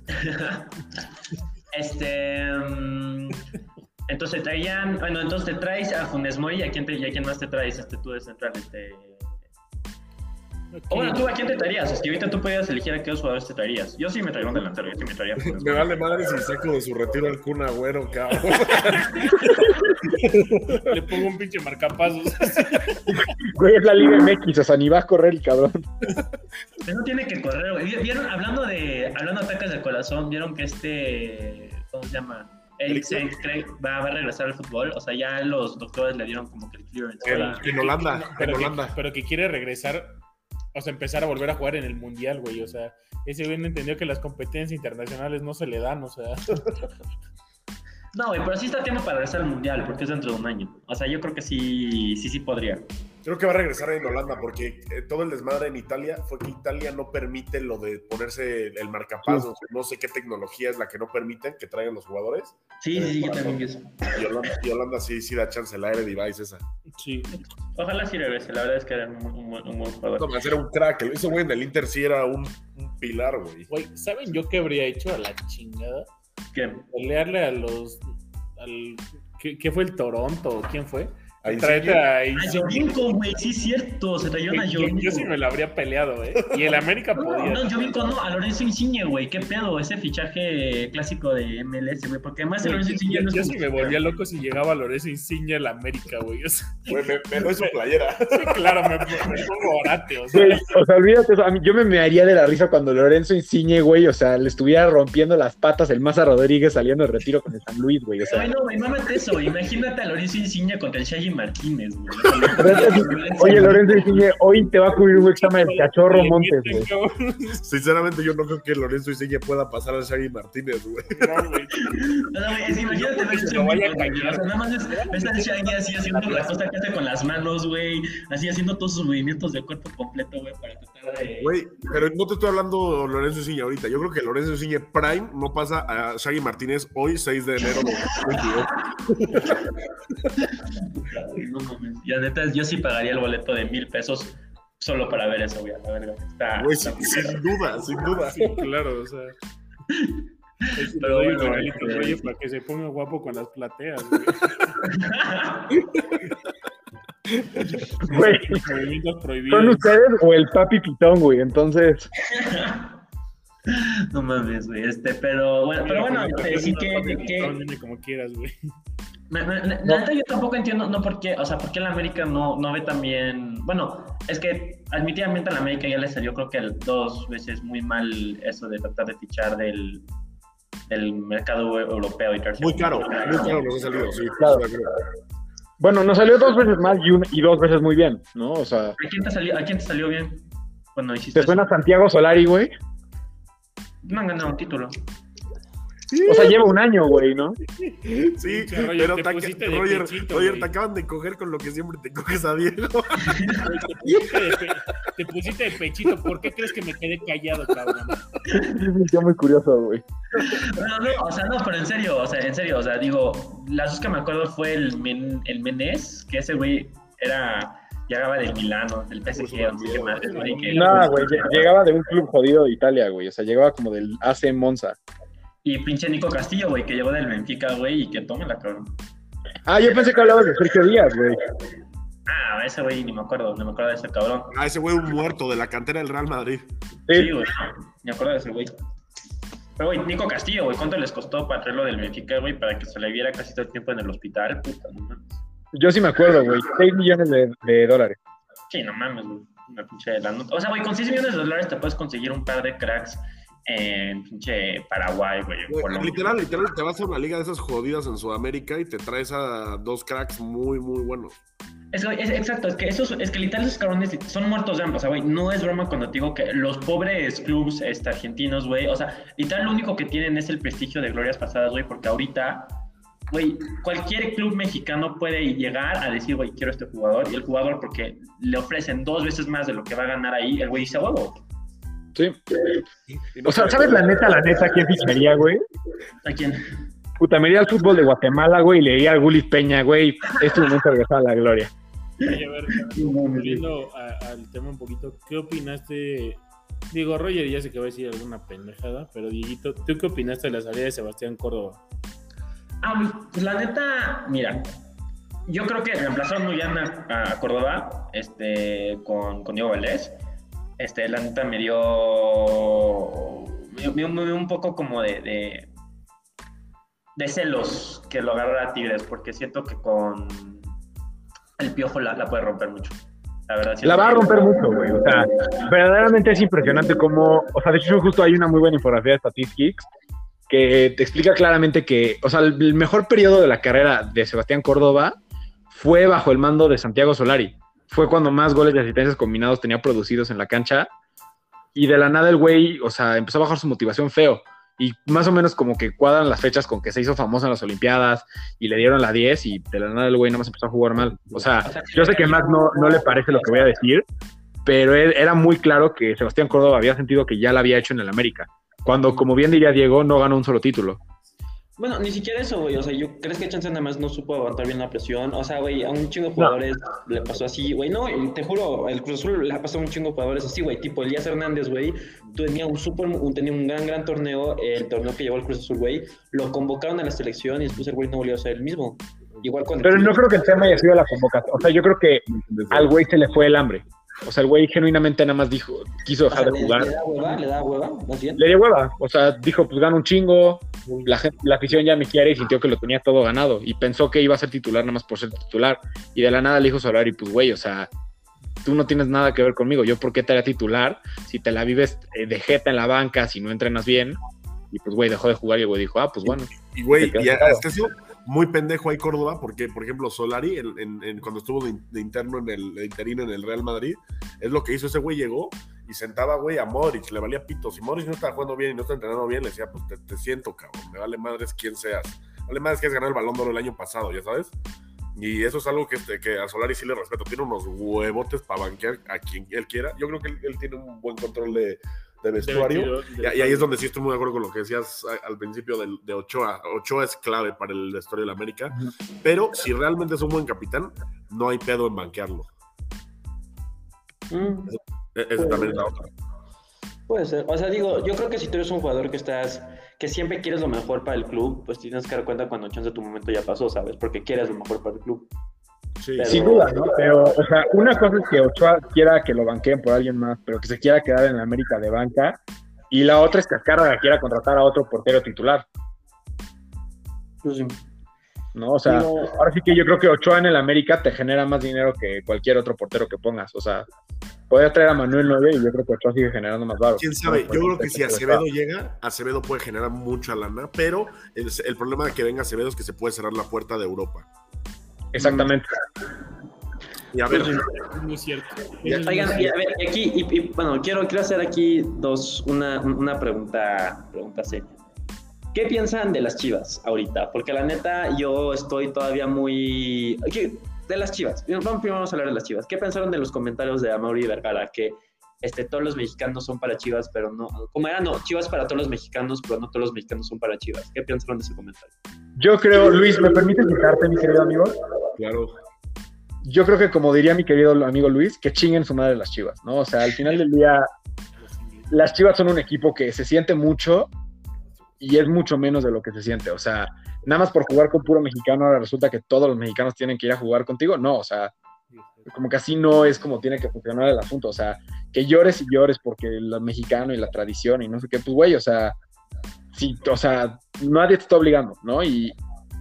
<laughs> Este. mm, entonces traían. Bueno, entonces te traes a Funes Mori y a quién, te, y a quién más te traes este, tú de central. Este... O bueno, tú a quién te traerías. Es que ahorita tú podías elegir a qué dos jugadores te traerías. Yo sí me traería un delantero. Yo sí me traería a Funes Me vale madre si saco de su retiro al Kun Agüero, cabrón. <laughs> Le pongo un pinche marcapasos. Güey, es la Liga MX, o sea, ni va a correr el cabrón. Pero no tiene que correr, güey. ¿Vieron? Hablando de, hablando de ataques de corazón, ¿vieron que este. ¿Cómo se llama? Eriksen cree- va, va a regresar al fútbol. O sea, ya los doctores le dieron como que el clearance. En, en Holanda, en pero, que, Holanda. pero que quiere regresar, o sea, empezar a volver a jugar en el mundial, güey. O sea, ese no entendió que las competencias internacionales no se le dan, o sea. <laughs> No, güey, pero sí está tiempo para regresar al mundial, porque es dentro de un año. O sea, yo creo que sí, sí, sí podría. Creo que va a regresar en Holanda porque eh, todo el desmadre en Italia fue que Italia no permite lo de ponerse el marcapasos. No sé qué tecnología es la que no permiten que traigan los jugadores. Sí, sí, sí, yo también pienso. Y Holanda, y Holanda sí, sí da chance, la Air device esa. Sí. Ojalá sí regrese, la verdad es que era un, un buen- un buen jugador. No, era un crack. Ese güey en el Inter sí era un, un pilar, güey. Güey, ¿saben yo qué habría hecho a la chingada? ¿Qué? Pelearle a los. Al, ¿qué, qué fue el Toronto? ¿Quién fue? Tráete a Jovinko, güey, sí es cierto, se trayó a Jovinko. Yo, sí me lo habría peleado, ¿eh? Y el América podía. No, Jovinko no, a Lorenzo Insigne, güey, qué pedo, ese fichaje clásico de MLS, güey, porque además Lorenzo Insigne no Yo sí me volvía loco si llegaba Lorenzo Insigne al América, güey. O sea, güey, me, me doy su playera. <laughs> Sí, claro, me, me, pongo orate, o sea. o sea, olvídate eso, a mí, yo me mearía de la risa cuando Lorenzo Insigne, güey, o sea, le estuviera rompiendo las patas el Maza Rodríguez saliendo de retiro con el San Luis, güey, o sea. Ay, no, güey, mámate eso, imagínate a Lorenzo Insigne contra el Shaggy Martínez, güey. Oye, Lorenzo Insigne, hoy te va a cubrir un examen del cachorro Montes, güey. Sinceramente, yo no creo que Lorenzo Insigne pueda pasar al Shaggy Martínez, güey. No, güey. No, imagínate ver ese güey. O sea, nada más es, ves al Shaggy así haciendo la cosa que hace con las manos, güey. Así haciendo todos sus movimientos de cuerpo completo, güey, para tratar de. Güey, pero no te estoy hablando Lorenzo Insigne ahorita. Yo creo que Lorenzo Insigne Prime no pasa a Shaggy Martínez hoy, 6 de enero de 2022. <laughs> no mames. Ya neta, yo sí pagaría el boleto de mil pesos solo para ver eso, güey, la verga. Está, güey, sin, duda, sin duda. Sí, claro, o sea. <laughs> Pero bueno, regalito, oye, <laughs> para que se ponga guapo con las plateas, güey. Güey, ¿son ustedes o el papi pitón, güey? Entonces. <laughs> No mames, güey. Este, pero bueno, pero bueno, este, sí que. que... como quieras, güey. Neta yo tampoco entiendo, no por qué, o sea, por qué la América no, no ve también, bueno, es que admitidamente a la América ya le salió creo que dos veces muy mal eso de tratar de fichar del, del mercado europeo y Muy caro, muy caro nos ha salido, sí. Claro. Bueno, nos salió dos veces mal y, y dos veces muy bien, ¿no? O sea. ¿A quién te salió, a quién te salió bien? Bueno, hiciste ¿Te suena Santiago Solari, güey? No han ganado un título. O sea, lleva un año, güey, ¿no? Sí, pero te, Roger, Roger te acaban de coger con lo que siempre te coges a Diego. <laughs> te, pusiste de pechito. ¿Por qué crees que me quedé callado, cabrón? Sí, muy curioso, güey. No, no, o sea, no, pero en serio, o sea, en serio, o sea, digo, las dos que me acuerdo fue el, Men, el Menés, que ese güey era llegaba del Milano, del PSG, no, güey, llegaba de un club jodido de Italia, güey. O sea, llegaba como del AC Monza. Y pinche Nico Castillo, güey, que llegó del Benfica, güey, y que tome la cabrón. Ah, yo pensé que hablabas de Sergio Díaz, güey. Ah, ese güey ni me acuerdo, no me acuerdo de ese cabrón. Ah, ese güey un muerto de la cantera del Real Madrid. Sí, güey, me acuerdo de ese güey. Pero, güey, Nico Castillo, güey, ¿cuánto les costó para traerlo del Benfica, güey, para que se le viera casi todo el tiempo en el hospital? Puta, no mames. Yo sí me acuerdo, güey, 6 millones de, de, dólares. Sí, no mames, güey, una pinche de la nota. O sea, güey, con 6 millones de dólares te puedes conseguir un par de cracks en pinche Paraguay, güey. Literal, literal, te vas a una liga de esas jodidas en Sudamérica y te traes a dos cracks muy, muy buenos. Es, exacto, es que esos, es que literal esos cabrones son muertos de hambre, o sea, güey, no es broma cuando te digo que los pobres clubs este, argentinos, güey, o sea, literal lo único que tienen es el prestigio de glorias pasadas, güey, porque ahorita, güey, cualquier club mexicano puede llegar a decir, güey, quiero este jugador, y el jugador porque le ofrecen dos veces más de lo que va a ganar ahí, el güey dice, huevo, Sí. O sea, ¿sabes la neta, la neta, quién ficharía, güey? ¿A quién? Puta, me iría al fútbol de Guatemala, güey, y le iría al Gulis Peña, güey. Este momento regresar a la gloria. Oye, a ver, volviendo al tema un poquito, ¿qué opinaste? Digo, Roger ya sé que va a decir alguna pendejada, pero Dieguito, ¿tú qué opinaste de la salida de Sebastián Córdoba? Ah, pues la neta, mira, yo creo que reemplazaron muy bien a, Córdoba este, con, con Diego Valdés este, la neta me dio, me, dio un poco como de, de, celos que lo agarrara a Tigres, porque siento que con el piojo la, puede romper mucho. La, verdad, la va a romper mucho, güey. O sea, verdaderamente es impresionante cómo, o sea, de hecho justo hay una muy buena infografía de Statistics que te explica claramente que, o sea, el mejor periodo de la carrera de Sebastián Córdoba fue bajo el mando de Santiago Solari fue cuando más goles y asistencias combinados tenía producidos en la cancha. Y de la nada el güey, o sea, empezó a bajar su motivación feo. Y más o menos como que cuadran las fechas con que se hizo famoso en las Olimpiadas y le dieron la 10 y de la nada el güey nada más empezó a jugar mal. O sea, yo sé que más no, no le parece lo que voy a decir, pero era muy claro que Sebastián Córdoba había sentido que ya la había hecho en el América. Cuando, como bien diría Diego, no ganó un solo título. Bueno, ni siquiera eso, güey. O sea, yo crees que Chance nada más no supo aguantar bien la presión. O sea, güey, a un chingo de jugadores le pasó así, güey. No, te juro, el Cruz Azul le ha pasado a un chingo de jugadores así, güey. Tipo Elías Hernández, güey. Tenía un super, un, tenía un gran, gran torneo. El torneo que llevó el Cruz Azul, güey. Lo convocaron a la selección y después el güey no volvió a ser el mismo. igual con Pero no creo que el tema haya sido la convocatoria. O sea, yo creo que al güey se le fue el hambre. O sea, el güey genuinamente nada más dijo, quiso dejar de jugar. ¿Le da hueva? ¿Le da hueva? ¿Más bien? Le dio hueva. O sea, dijo, pues gana un chingo. La, gente, la afición ya me quiere y sintió que lo tenía todo ganado. Y pensó que iba a ser titular nada más por ser titular. Y de la nada le dijo Solari, pues güey, o sea, tú no tienes nada que ver conmigo. Yo, ¿por qué te haré titular si te la vives eh, de jeta en la banca, si no entrenas bien? Y pues, güey, dejó de jugar y el güey dijo, ah, pues bueno. Y, güey, y es que ha sido muy pendejo ahí Córdoba, porque, por ejemplo, Solari, en, en, cuando estuvo de, de, interno en el de interino en el Real Madrid, es lo que hizo ese güey, llegó y sentaba, güey, a Modric, le valía pitos. Si Modric no estaba jugando bien y no está entrenando bien, le decía, pues te, te siento, cabrón, me vale madres quién seas. Vale madres que has ganado el balón de oro el año pasado, ya sabes. Y eso es algo que, este, que a Solari sí le respeto. Tiene unos huevotes para banquear a quien él quiera. Yo creo que él, él tiene un buen control de, de vestuario. De, de, y, y, ahí es donde sí estoy muy de acuerdo con lo que decías al principio de, de, Ochoa. Ochoa es clave para el vestuario de la América. Pero si realmente es un buen capitán, no hay pedo en banquearlo. Mm. Eso, eso también es la otra. Puede ser. O sea, digo, yo creo que si tú eres un jugador que estás, que siempre quieres lo mejor para el club, pues tienes que dar cuenta cuando chance tu momento ya pasó, ¿sabes? Porque quieres lo mejor para el club. Sí. Pero... Sin duda, ¿no? Pero, o sea, una cosa es que Ochoa quiera que lo banqueen por alguien más, pero que se quiera quedar en la América de banca, y la otra es que Azcárraga quiera contratar a otro portero titular. Pues sí. ¿no? O sea, Digo, ahora sí que yo creo que Ochoa en el América te genera más dinero que cualquier otro portero que pongas. O sea, podría traer a Manuel 9 y yo creo que Ochoa sigue generando más barro. ¿Quién sabe? Yo creo que si Acevedo llega, Acevedo puede generar mucha lana, pero el, el, problema de que venga Acevedo es que se puede cerrar la puerta de Europa. Exactamente. Y a ver, es muy cierto. Oigan, y a ver, aquí, y, y, bueno, quiero, quiero hacer aquí dos, una, una pregunta, pregunta seria. ¿Qué piensan de las chivas ahorita? Porque la neta, yo estoy todavía muy. De las chivas. Vamos, primero vamos a hablar de las chivas. ¿Qué pensaron de los comentarios de Amaury Vergara? Que este, todos los mexicanos son para chivas, pero no. Como era, no, chivas para todos los mexicanos, pero no todos los mexicanos son para chivas. ¿Qué pensaron de ese comentario? Yo creo, Luis, ¿me permites citarte, mi querido amigo? Claro. Yo creo que, como diría mi querido amigo Luis, que chinguen su madre las chivas, ¿no? O sea, al final del día, las chivas son un equipo que se siente mucho y es mucho menos de lo que se siente. O sea, nada más por jugar con puro mexicano, ahora resulta que todos los mexicanos tienen que ir a jugar contigo. No, o sea, como que así no es como tiene que funcionar el asunto. O sea, que llores y llores porque lo mexicano y la tradición y no sé qué, pues güey, o sea, sí, o sea, nadie te está obligando, ¿no? Y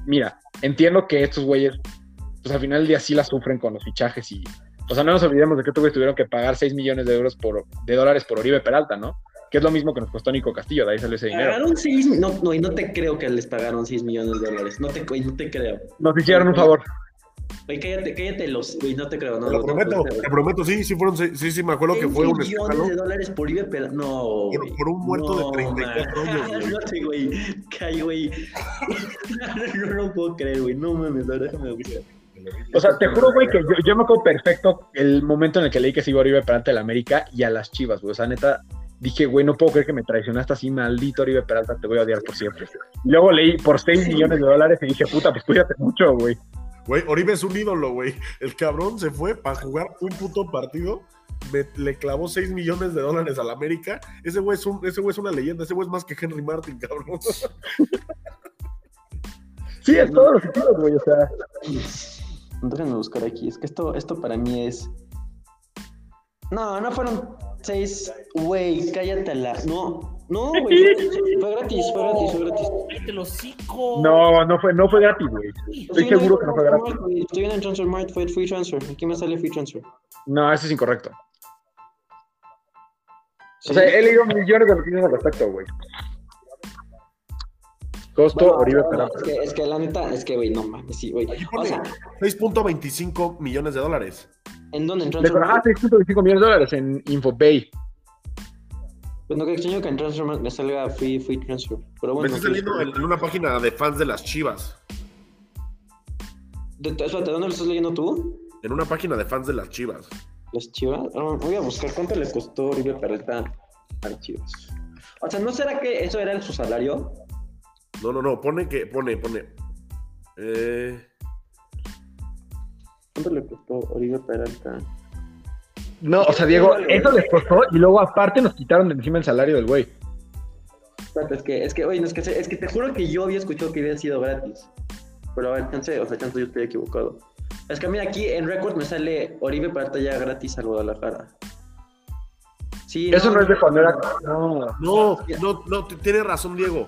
mira, entiendo que estos güeyes, pues al final del día sí la sufren con los fichajes y, o sea, no nos olvidemos de que estos tuvieron que pagar 6 millones de euros por, de dólares por Oribe Peralta, ¿no? que es lo mismo que nos costó Nico Castillo, de ahí salió ese dinero. Pagaron 6, no, no, y no te creo que les pagaron 6 millones de dólares, no te, no te creo. Nos hicieron un favor. Oye, cállate, cállate los, güey, no te creo, no. Te lo no, prometo, no, te prometo, sí, sí fueron, sí, sí, me acuerdo que fue un millones escándalo. de dólares por Ibe, pero no. Por, por un muerto no, de 34 man. años, güey, <laughs> güey. <laughs> no lo puedo creer, güey, no mames, ahora déjame buscar. O sea, te juro, güey, que yo, yo, me acuerdo perfecto el momento en el que leí que se iba Oribe Peralta de la América y a las Chivas, güey. O sea, neta, dije, güey, no puedo creer que me traicionaste así, maldito Oribe Peralta, te voy a odiar por siempre. Y luego leí por 6 millones de dólares y dije, puta, pues cuídate mucho, güey. Güey, Oribe es un ídolo, güey. El cabrón se fue para jugar un puto partido. Me, le clavó 6 millones de dólares al América. Ese güey es, un, ese güey es una leyenda. Ese güey es más que Henry Martin, cabrón. Sí, es todos los sentidos, güey. O sea. Déjenme buscar aquí. Es que esto, esto para mí es. No, no fueron seis. Güey, cállatela. No, no, <laughs> güey. Fue gratis, fue gratis, fue gratis. Cállate los cinco. No, no fue, no fue gratis, güey. Estoy seguro que no fue gratis. Estoy viendo en Transfermarkt, fue free transfer. Aquí me sale free transfer. No, eso es incorrecto. Sí. O sea, he leído millones de noticias al respecto, güey. Costo Bueno, Oribe no, Peralta. es, que, es que la neta, es que, güey, no mames, sí, güey. O sea, 6.25 millones de dólares. ¿en dónde? En Transfermarkt. 6.25 millones de dólares en Infobay. Pues no que extraño que en Transfermarkt me salga free, free transfer. Pero Me bueno. está saliendo en, una página de fans de las chivas. De, espérate, ¿dónde lo estás leyendo tú? En una página de fans de las chivas. Las chivas. Ah, voy a buscar cuánto le costó Oribe Peralta a chivas. O sea, ¿no será que eso era su salario? No, no, no. Pone que. Pone, pone. Eh, ¿Cuánto le costó Oribe Peralta? No, o sea, Diego, eso les costó y luego aparte nos quitaron de encima el salario del güey. Es que, es que, oye, no, es que, es que te juro que yo había escuchado que había sido gratis. Pero a ver, chance, o sea, chance yo estoy equivocado. Es que mira, aquí en Record me sale Oribe para ya gratis al Guadalajara. Sí, Eso no, es de cuando era. No, no, no, no, tiene razón, Diego.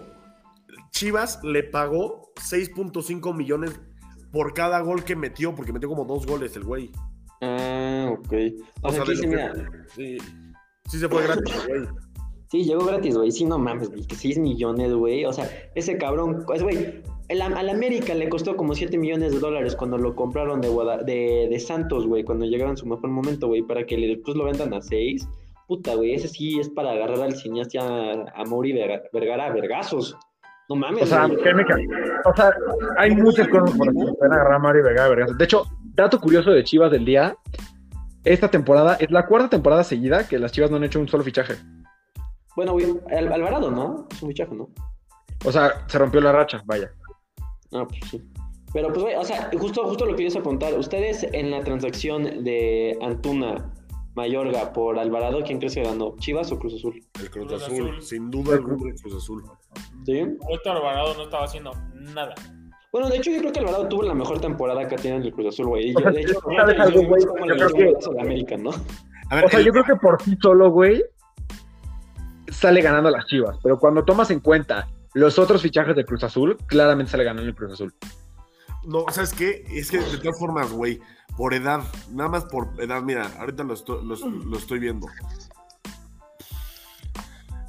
Chivas le pagó 6.5 millones por cada gol que metió, porque metió como dos goles el güey. Ah, ok. O, sea, sí, sí, sí, se fue gratis, <laughs> güey. Sí, llegó gratis, güey. Sí, no mames, güey. 6 millones, güey. O sea, ese cabrón, pues, güey, al América le costó como 7 millones de dólares cuando lo compraron de, de, de Santos, güey, cuando llegaron a su mejor momento, güey, para que después lo vendan a 6. Puta, güey, ese sí es para agarrar al cineasta a Mauri Vergara a vergazos. No mames. O sea, o sea, hay muchas cosas por las que pueden agarrar a Mauri Vergara a vergazos. De hecho, dato curioso de Chivas del día, esta temporada es la cuarta temporada seguida que las Chivas no han hecho un solo fichaje. Bueno, güey, Alvarado, ¿no? Es un fichaje, ¿no? O sea, se rompió la racha, vaya. Ah, pues sí. Pero pues, güey, o sea, justo, justo lo que quería apuntar. Ustedes en la transacción de Antuna Mayorga por Alvarado, ¿quién crees que ganó? ¿Chivas o Cruz Azul? El Cruz, Azul. sin duda el Cruz Azul. ¿Sí? Alvarado no estaba haciendo nada. Bueno, de hecho, yo creo que Alvarado tuvo la mejor temporada que tiene en el Cruz Azul, güey. Yo, de hecho, algo, güey? Yo creo que... América, ¿no? o sea, yo creo que por sí solo, güey, sale ganando las Chivas, pero cuando tomas en cuenta los otros fichajes de Cruz Azul, claramente sale ganando el Cruz Azul. No, ¿sabes qué? Es que de todas formas, güey, por edad, nada más por edad, mira, ahorita lo estoy, viendo.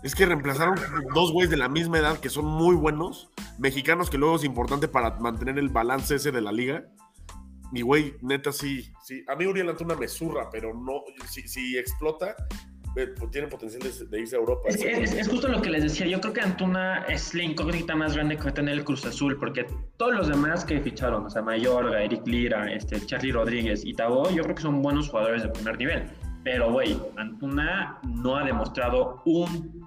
Es que reemplazaron dos güeyes de la misma edad que son muy buenos, mexicanos que luego es importante para mantener el balance ese de la liga. Mi güey, neta, sí, sí. A mí Uriel Antuna me zurra, pero no, si, si explota, pues, tiene potencial de, irse a Europa. Es, justo lo que les decía. Yo creo que Antuna es la incógnita más grande que va a tener el Cruz Azul, porque todos los demás que ficharon, o sea, Mayorga, Eric Lira, este, Charlie Rodríguez y Tabo, yo creo que son buenos jugadores de primer nivel. Pero, güey, Antuna no ha demostrado un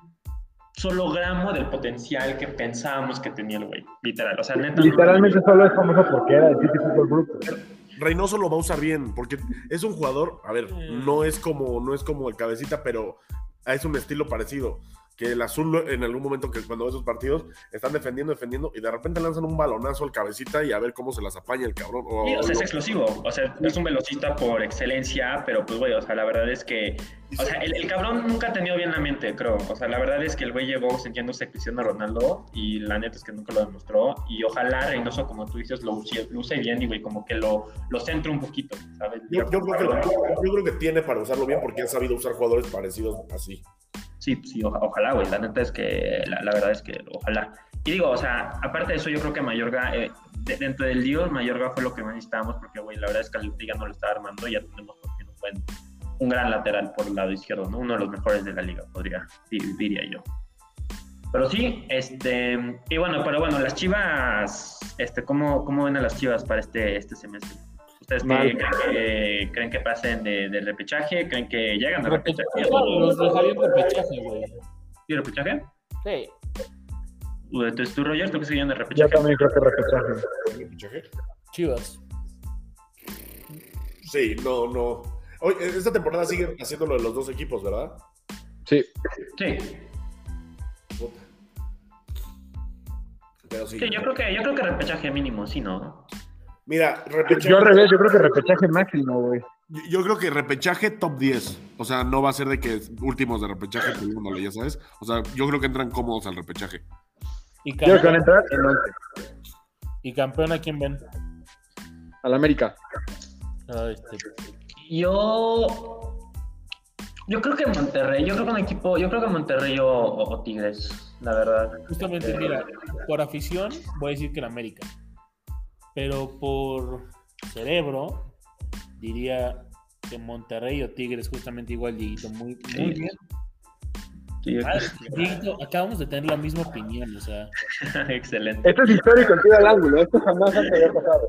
solo gramo del potencial que pensábamos que tenía el güey. Literal. O sea, neta. Literalmente solo es famoso porque era el City Football Group. Reynoso lo va a usar bien, porque es un jugador, a ver, mm. no es como, no es como el cabecita, pero es un estilo parecido que el azul en algún momento que cuando esos partidos están defendiendo, defendiendo y de repente lanzan un balonazo al cabecita y a ver cómo se las apaña el cabrón. O, o sea, es explosivo, o sea, es un velocista por excelencia, pero pues güey, o sea, la verdad es que, o sea, el, cabrón nunca ha tenido bien la mente, creo, o sea, la verdad es que el güey llegó sintiéndose Cristiano Ronaldo y la neta es que nunca lo demostró y ojalá Reynoso, como tú dices, lo use, bien y güey, como que lo, lo centre un poquito, ¿sabes? Yo, creo que, yo creo que tiene para usarlo bien porque ha sabido usar jugadores parecidos así. Sí, sí, ojalá, güey. La neta es que, la, verdad es que ojalá. Y digo, o sea, aparte de eso, yo creo que Mayorga, eh, dentro del Dios, Mayorga fue lo que más necesitábamos, porque, güey, la verdad es que el Liga no lo está armando y ya tenemos un, buen, un gran lateral por el lado izquierdo, ¿no? Uno de los mejores de la liga, podría, diría yo. Pero sí, este, y bueno, pero bueno, las chivas, este, ¿cómo, cómo ven a las chivas para este, este semestre? ¿Ustedes creen que, pasen de, repechaje? ¿Creen que llegan a repechaje? Los dejaría repechaje, güey. ¿Y repechaje? Sí. Entonces tú, Roger, ¿tú que seguían de repechaje? Yo también creo que repechaje. ¿Repechaje? Chivas. Sí, no, no. Oye, esta temporada siguen haciendo lo de los dos equipos, ¿verdad? Sí. Sí. Pero sí. sí. yo creo que yo creo que repechaje mínimo, sí, ¿no? Mira, repechaje. Yo al revés, yo creo que repechaje máximo, güey. Yo, creo que repechaje top 10. O sea, no va a ser de que últimos de repechaje, ya sabes. O sea, yo creo que entran cómodos al repechaje. ¿Y campeón, entrar ¿Y campeón a quién ven? Al América. este. Yo. Yo creo que Monterrey, yo creo que un equipo, yo creo que Monterrey o, Tigres, la verdad. Justamente, mira, por afición voy a decir que el América pero por cerebro diría que Monterrey o Tigres justamente igual, Dieguito, muy, muy bien. Ah, acabamos de tener la misma opinión, o sea. <laughs> Excelente. Esto es histórico, tío al ángulo, esto jamás se había pasado.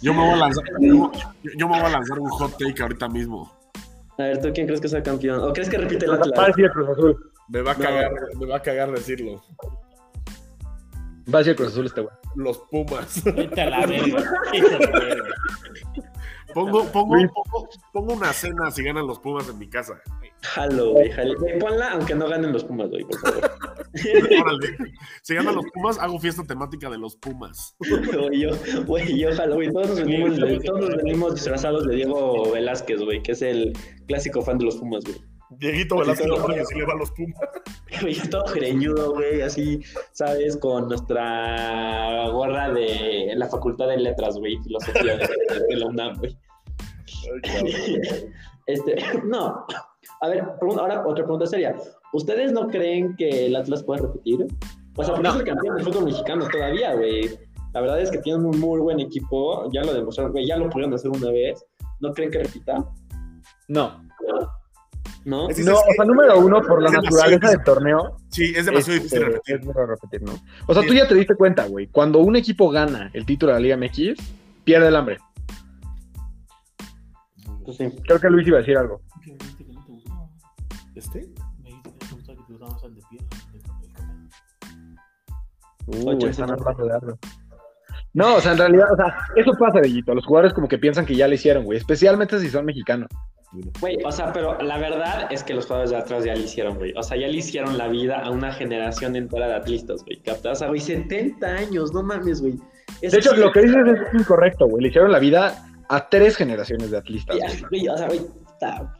Yo me voy a lanzar, yo, me voy a lanzar un hot take ahorita mismo. A ver, ¿tú quién crees que sea campeón? ¿O crees que repite la clave? Me va a cagar, me va a cagar decirlo. Va a ser Cruz Azul este güey. Los Pumas. Vete a la verga. Pongo, pongo, pongo, pongo, una cena si ganan los Pumas en mi casa. Jalo, güey, jalo. Ponla aunque no ganen los Pumas, güey, por favor. <laughs> Si ganan los Pumas, hago fiesta temática de los Pumas. Güey, yo, güey, yo jalo, güey. Todos nos venimos, todos nos venimos disfrazados de Diego Velázquez, güey, que es el clásico fan de los Pumas, güey. Dieguito Velázquez, que sí le va a los Pumas. <laughs> Güey, todo greñudo, güey, así, ¿sabes? Con nuestra gorra de la Facultad de Letras, güey, filosofía de, de la UNAM, güey. <laughs> Este, <laughs> no, a ver, ahora otra pregunta seria. ¿Ustedes no creen que el Atlas puede repetir? O sea, porque es el campeón del fútbol mexicano todavía, güey. La verdad es que tienen un muy buen equipo. Ya lo demostraron, güey. Ya lo pudieron hacer una vez. ¿No creen que repita? No. ¿No? No, o sea, número uno, por la naturaleza del torneo. Sí, es demasiado difícil de repetir. Es repetir, ¿no? O sea, tú ya te diste cuenta, güey. Cuando un equipo gana el título de la Liga MX, pierde el hambre. Pues sí. Creo que Luis iba a decir algo. ¿Este? Me dijiste que te gustaba que te gustaba más el de pie. Uh, están hablando de algo. No, o sea, en realidad, o sea, eso pasa, Bellito. Los jugadores como que piensan que ya lo hicieron, güey. Especialmente si son mexicanos. Güey, o sea, pero la verdad es que los jugadores de atrás ya le hicieron, güey. O sea, ya le hicieron la vida a una generación entera de atlistas, güey. ¿Captas? O sea, güey, 70 años, no mames, güey. De hecho, lo que dices es incorrecto, güey. Le hicieron la vida a tres generaciones de atlistas. Güey, o sea, güey,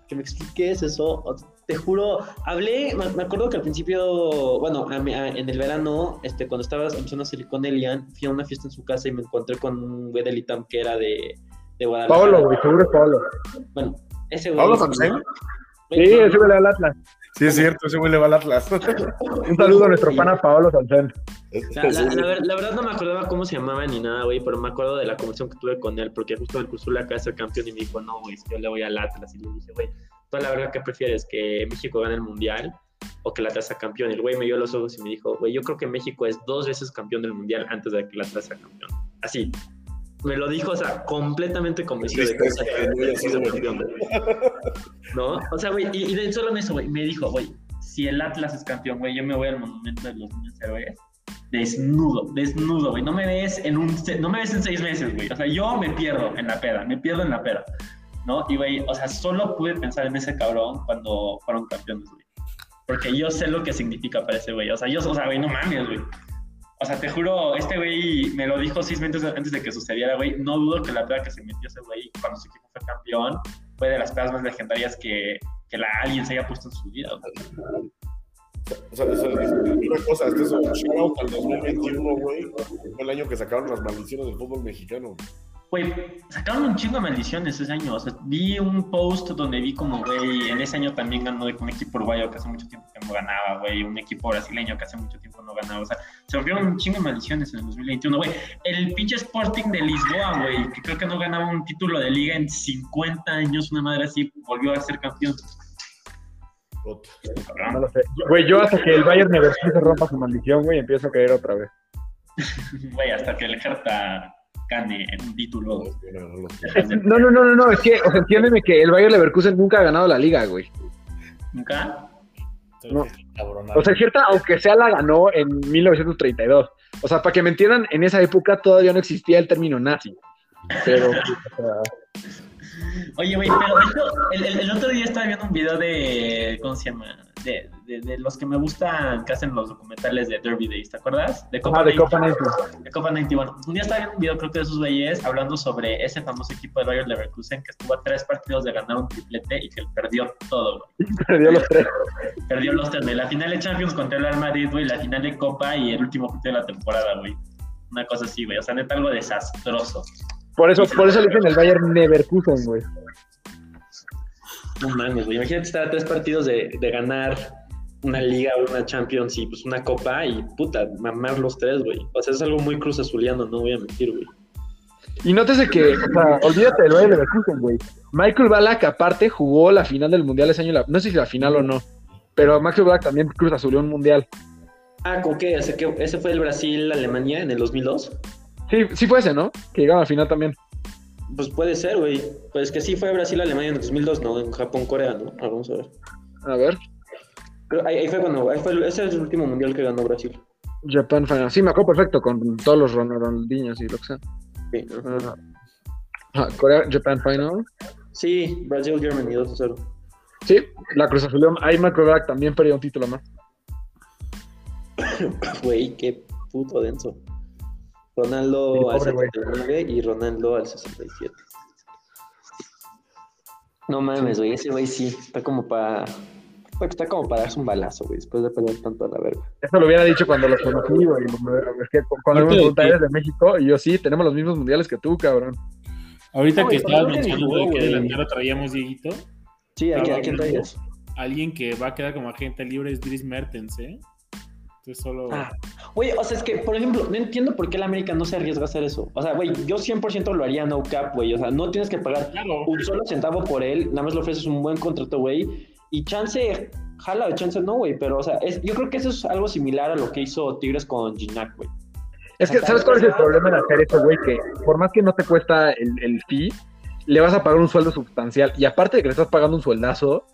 que me expliques eso. Te juro, hablé, me acuerdo que al principio, bueno, en el verano, este, cuando estaba empezando a salir con Elian, fui a una fiesta en su casa y me encontré con un güey del ITAM que era de, de Guadalajara. Pablo, güey, seguro es Pablo. Bueno, ese güey. ¿Pablo? Sí, ese güey le va al Atlas. Sí, es cierto, ese güey le va al Atlas. <laughs> un saludo a nuestro pana Pablo Samsen. La, verdad no me acordaba cómo se llamaba ni nada, güey, pero me acuerdo de la conversación que tuve con él, porque justo el acá es el campeón y me dijo, no, güey, yo le voy al Atlas. Y le dije, güey, toda la verdad, ¿qué prefieres? ¿Que México gane el Mundial o que la Atlas sea campeón? el güey me dio los ojos y me dijo, güey, yo creo que México es dos veces campeón del Mundial antes de que la Atlas sea campeón. Así. Me lo dijo, o sea, completamente convencido de que. ¿No? O sea, güey, y, de solo en eso, güey, me dijo, güey, si el Atlas es campeón, güey, yo me voy al monumento de los niños héroes desnudo, desnudo, güey. No me ves en un, no me ves en seis meses, güey. O sea, yo me pierdo en la peda, me pierdo en la peda, ¿no? Y, güey, o sea, solo pude pensar en ese cabrón cuando fueron campeones, güey. Porque yo sé lo que significa para ese güey. O sea, yo, o sea, güey, no mames, güey. O sea, te juro, este güey me lo dijo seis meses antes de que sucediera, güey. No dudo que la peda que se metió ese güey cuando su equipo fue campeón fue de las pedas más legendarias que, que la alguien se haya puesto en su vida. Güey. O sea, una cosa, este es un shout al 2021, güey. Fue el año que sacaron las maldiciones del fútbol mexicano. Güey, sacaron un chingo de maldiciones ese año. O sea, vi un post donde vi como, güey, en ese año también ganó de un equipo uruguayo que hace mucho tiempo no ganaba, güey. Un equipo brasileño que hace mucho tiempo no ganaba. O sea, se volvieron un chingo de maldiciones en el 2021, güey. El pinche Sporting de Lisboa, güey, que creo que no ganaba un título de liga en 50 años, una madre así, volvió a ser campeón. No lo sé. Güey, yo hasta que el Bayern se rompa su maldición, güey, empiezo a caer otra vez. <laughs> Güey, hasta que el Hertha gane en un título. No, no, no, no, no, es que, o sea, entiéndeme que el Bayern Leverkusen nunca ha ganado la liga, güey. ¿Nunca? No. O sea, cierta, aunque sea la ganó en 1932. O sea, para que me entiendan, en esa época todavía no existía el término nazi. Pero, o sea, Oye, güey, pero el, el, otro día estaba viendo un video de. ¿Cómo se llama? De, de, de, los que me gustan que hacen los documentales de Derby Days, ¿te acuerdas? De Copa, ah, de Copa 90. De Copa 90. Bueno, un día estaba viendo un video, creo que de esos güeyes, hablando sobre ese famoso equipo de Bayern Leverkusen que estuvo a tres partidos de ganar un triplete y que perdió todo, güey. <laughs> Perdió los tres. Perdió los tres. La final de Champions contra el Real Madrid, güey. La final de Copa y el último partido de la temporada, güey. Una cosa así, güey. O sea, neta, algo desastroso. Por eso, por eso le dicen el Bayern Neverkusen, güey. No mames, güey. Imagínate estar a tres partidos de, de ganar una liga o una Champions y pues una copa y puta, mamar los tres, güey. O sea, es algo muy cruz azuliano, no voy a mentir, güey. Y nótese que, o sea, olvídate del Bayern Leverkusen, güey. Michael Ballack, aparte, jugó la final del mundial ese año, no sé si la final o no, pero Michael Ballack también cruz azulió un mundial. Ah, ¿con qué? ¿Ese fue el Brasil-Alemania en el 2002? Sí, sí fue ese, ¿no? Que llegaron al final también. Pues puede ser, güey. Pues que sí fue Brasil-Alemania en 2002, ¿no? En Japón-Corea, ¿no? Ah, vamos a ver. A ver. ahí, fue cuando. Ahí fue, ese es el último mundial que ganó Brasil. Japan Final. Sí, me acuerdo perfecto con todos los Ronaldinhos y lo que sea. Sí, Corea, Japan Final. Sí, Brasil, Germany 2-0. Sí, la Cruz Azul. Ahí Michael también perdió un título más. <coughs> Güey, qué puto denso. Ronaldo al 79 y Ronaldo al 67. No mames, güey, ese güey sí, está como para está como para darse un balazo, güey, después de pelear tanto a la verga. Eso lo hubiera dicho cuando los conocí, güey. Es que cuando me eres de México, y yo sí, tenemos los mismos mundiales que tú, cabrón. Ahorita que estabas mencionando de que delantero traíamos, Dieguito. Sí, ¿a, quién traías? Alguien que va a quedar como agente libre es Dries Mertens, ¿eh? Entonces solo... Ah. Oye, o sea, es que, por ejemplo, no entiendo por qué el América no se arriesga a hacer eso. O sea, güey, yo 100% lo haría no cap, güey. O sea, no tienes que pagar un solo centavo por él. Nada más le ofreces un buen contrato, güey. Y chance, jala, chance no, güey. Pero, o sea, es, yo creo que eso es algo similar a lo que hizo Tigres con Ginac, güey. Es que, ¿sabes cuál es el problema de hacer eso, güey? Que por más que no te cuesta el, el fee, le vas a pagar un sueldo sustancial. Y aparte de que le estás pagando un sueldazo,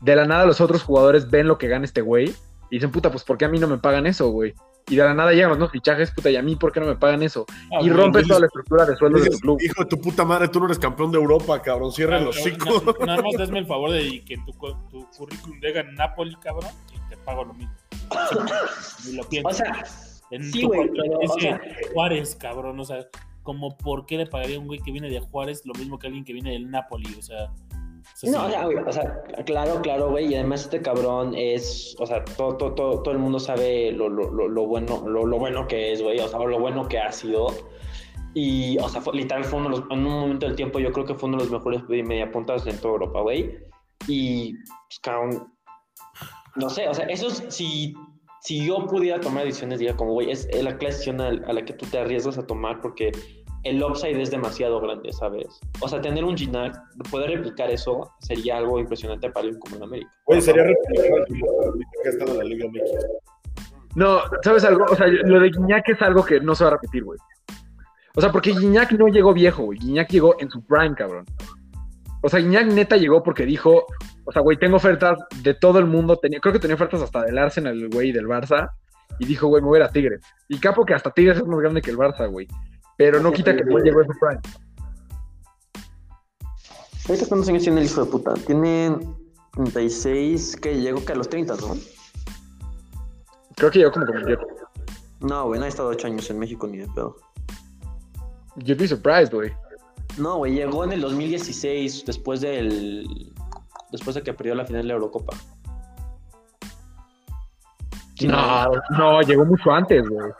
de la nada los otros jugadores ven lo que gana este güey y dicen, puta, pues ¿por qué a mí no me pagan eso, güey? Y de la nada llegan los nuevos fichajes, puta, y a mí, ¿por qué no me pagan eso? Ah, y rompes toda la estructura de sueldo de tu club. Hijo de tu puta madre, tú no eres campeón de Europa, cabrón. Cierren los chicos. nada más <laughs> hazme el favor de que tu, tu currículum diga en Napoli, cabrón, y te pago lo mismo. <laughs> Ni lo pienso. O sea, sí, güey, Juárez, cabrón, o sea, como por qué le pagaría a un güey que viene de Juárez lo mismo que alguien que viene del Napoli, o sea no, o sea, o sea, claro, claro, güey, y además este cabrón es, o sea, todo, todo, todo, todo el mundo sabe lo, lo, lo, bueno, lo, bueno que es, güey, o sea, lo bueno que ha sido. Y, o sea, fue, literal fue uno de los, en un momento del tiempo yo creo que fue uno de los mejores media puntas en toda Europa, güey. Y, pues, cabrón, no sé, o sea, eso si, si yo pudiera tomar decisiones, diría como, güey, es la clase a la que tú te arriesgas a tomar porque el upside es demasiado grande, ¿sabes? O sea, tener un Ginac, poder replicar eso sería algo impresionante para alguien como en América. Oye, sería replicar que ha estado en la Liga México. No, ¿sabes algo? O sea, lo de Guiñac es algo que no se va a repetir, güey. O sea, porque Guiñac no llegó viejo, güey. Guiñac llegó en su prime, cabrón. O sea, Guiñac neta llegó porque dijo, o sea, güey, tengo ofertas de todo el mundo. Tenía, creo que tenía ofertas hasta del Arsenal, güey, del Barça. Y dijo, güey, me voy a Tigres. Y capo que hasta Tigres es más grande que el Barça, güey. Pero no quita que no llegó a su prime. Ahorita cuántos años tiene el hijo de puta. Tiene 36, que llegó que a los 30, ¿no? Creo que llegó como como yo. No, güey, no ha estado 8 años en México ni de pedo. You'd be surprised, güey. No, güey, llegó en el 2016, después del. Después de que perdió la final de la Eurocopa. no, no, llegó mucho antes, güey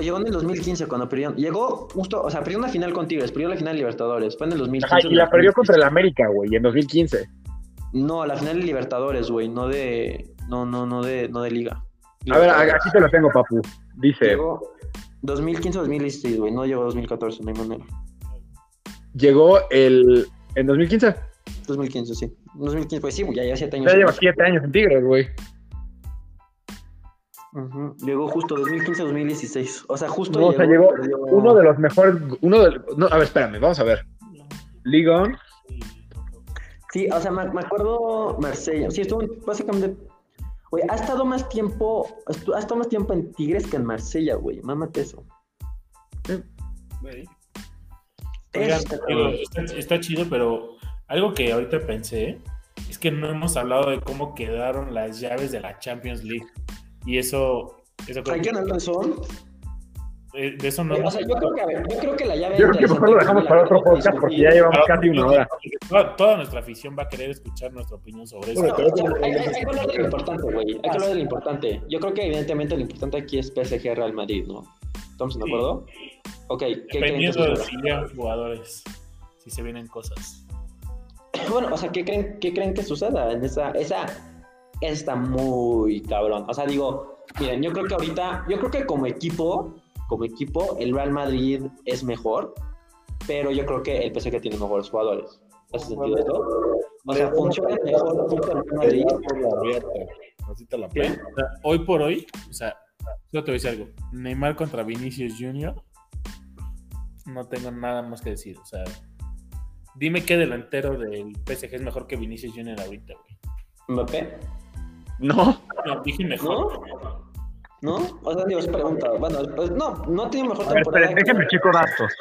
llegó en el 2015 cuando perdió. Llegó justo, o sea, perdió una final con Tigres, perdió la final de Libertadores. Fue en el 2015. y la perdió contra el América, güey, en 2015. No, la final de Libertadores, güey, no de. No, no, no de, no de Liga. A ver, aquí te lo tengo, papu. Dice. Llegó 2015-2016, güey, no llegó 2014, no hay manera. Llegó el. ¿En 2015? 2015, sí. 2015, pues sí, ya lleva 7 años. Ya lleva 7 años en Tigres, güey. Llegó justo 2015-2016. O sea, justo. No, llegó, o sea, llegó uno de los mejores. Uno de, no, a ver, espérame, vamos a ver. Ligon. Sí, o sea, me, acuerdo Marsella. Sí, estuvo básicamente. Güey, ha estado más tiempo. Ha estado más tiempo en Tigres que en Marsella, güey. Mámate eso. está, chido, pero algo que ahorita pensé es que no hemos hablado de cómo quedaron las llaves de la Champions League. Y eso. eso ¿Hay que razón? Eh, de eso no. o sea, yo creo, que, a ver, yo creo que la llave. Yo creo que mejor lo dejamos para otro podcast porque ya llevamos casi una hora. Toda, nuestra afición va a querer escuchar nuestra opinión sobre eso. hay, que hablar de lo importante, güey. Hay que hablar de lo importante. Yo creo que evidentemente lo importante aquí es PSG Real Madrid, ¿no? ¿Estamos de acuerdo? Ok. ¿qué Dependiendo de si llegan jugadores, si se vienen cosas. <coughs> Bueno, o sea, ¿qué creen, qué creen que suceda en esa, esa está muy cabrón. O sea, digo, miren, yo creo que ahorita, yo creo que como equipo, como equipo, el Real Madrid es mejor, pero yo creo que el PSG tiene mejores jugadores. ¿Hace sentido esto? O sea, funciona mejor junto al Real Madrid. Hoy por hoy, o sea, yo te voy a decir algo. Neymar contra Vinicius Jr. No tengo nada más que decir. O sea, dime qué delantero del PSG es mejor que Vinicius Jr. ahorita, güey. ¿Mbappé? No. No, dije mejor. ¿No? ¿No? O sea, Dios pregunta. Bueno, pues no, no tiene mejor temporada. Déjenme chico datos.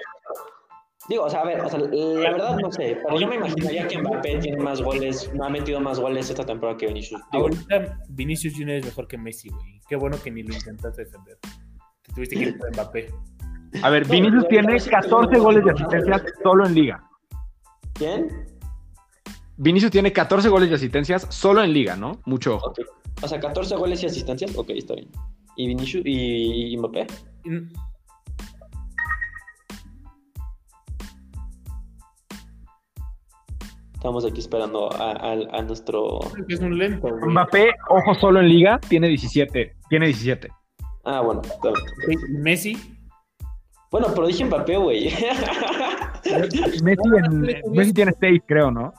Digo, o sea, a ver, o sea, la verdad no sé, pero yo me imaginaría que Mbappé tiene más goles, no ha metido más goles esta temporada que Vinicius. Ahorita Vinicius Junior es mejor que Messi, güey. Qué bueno que ni lo intentaste defender. Te tuviste que ir por Mbappé. A ver, Vinicius tiene 14 goles de asistencias solo en liga. ¿Quién? Vinicius tiene 14 goles de asistencias solo en liga, ¿no? Mucho ojo. O sea, 14 goles y asistencias, ok, está bien. ¿Y Vinicius y, Mbappé? Estamos aquí esperando a, nuestro. Es un lento. Mbappé, ojo solo en liga, tiene 17. Tiene 17. Ah, bueno. Messi. Bueno, pero dije Mbappé, güey. Messi, Messi tiene 6, creo, ¿no?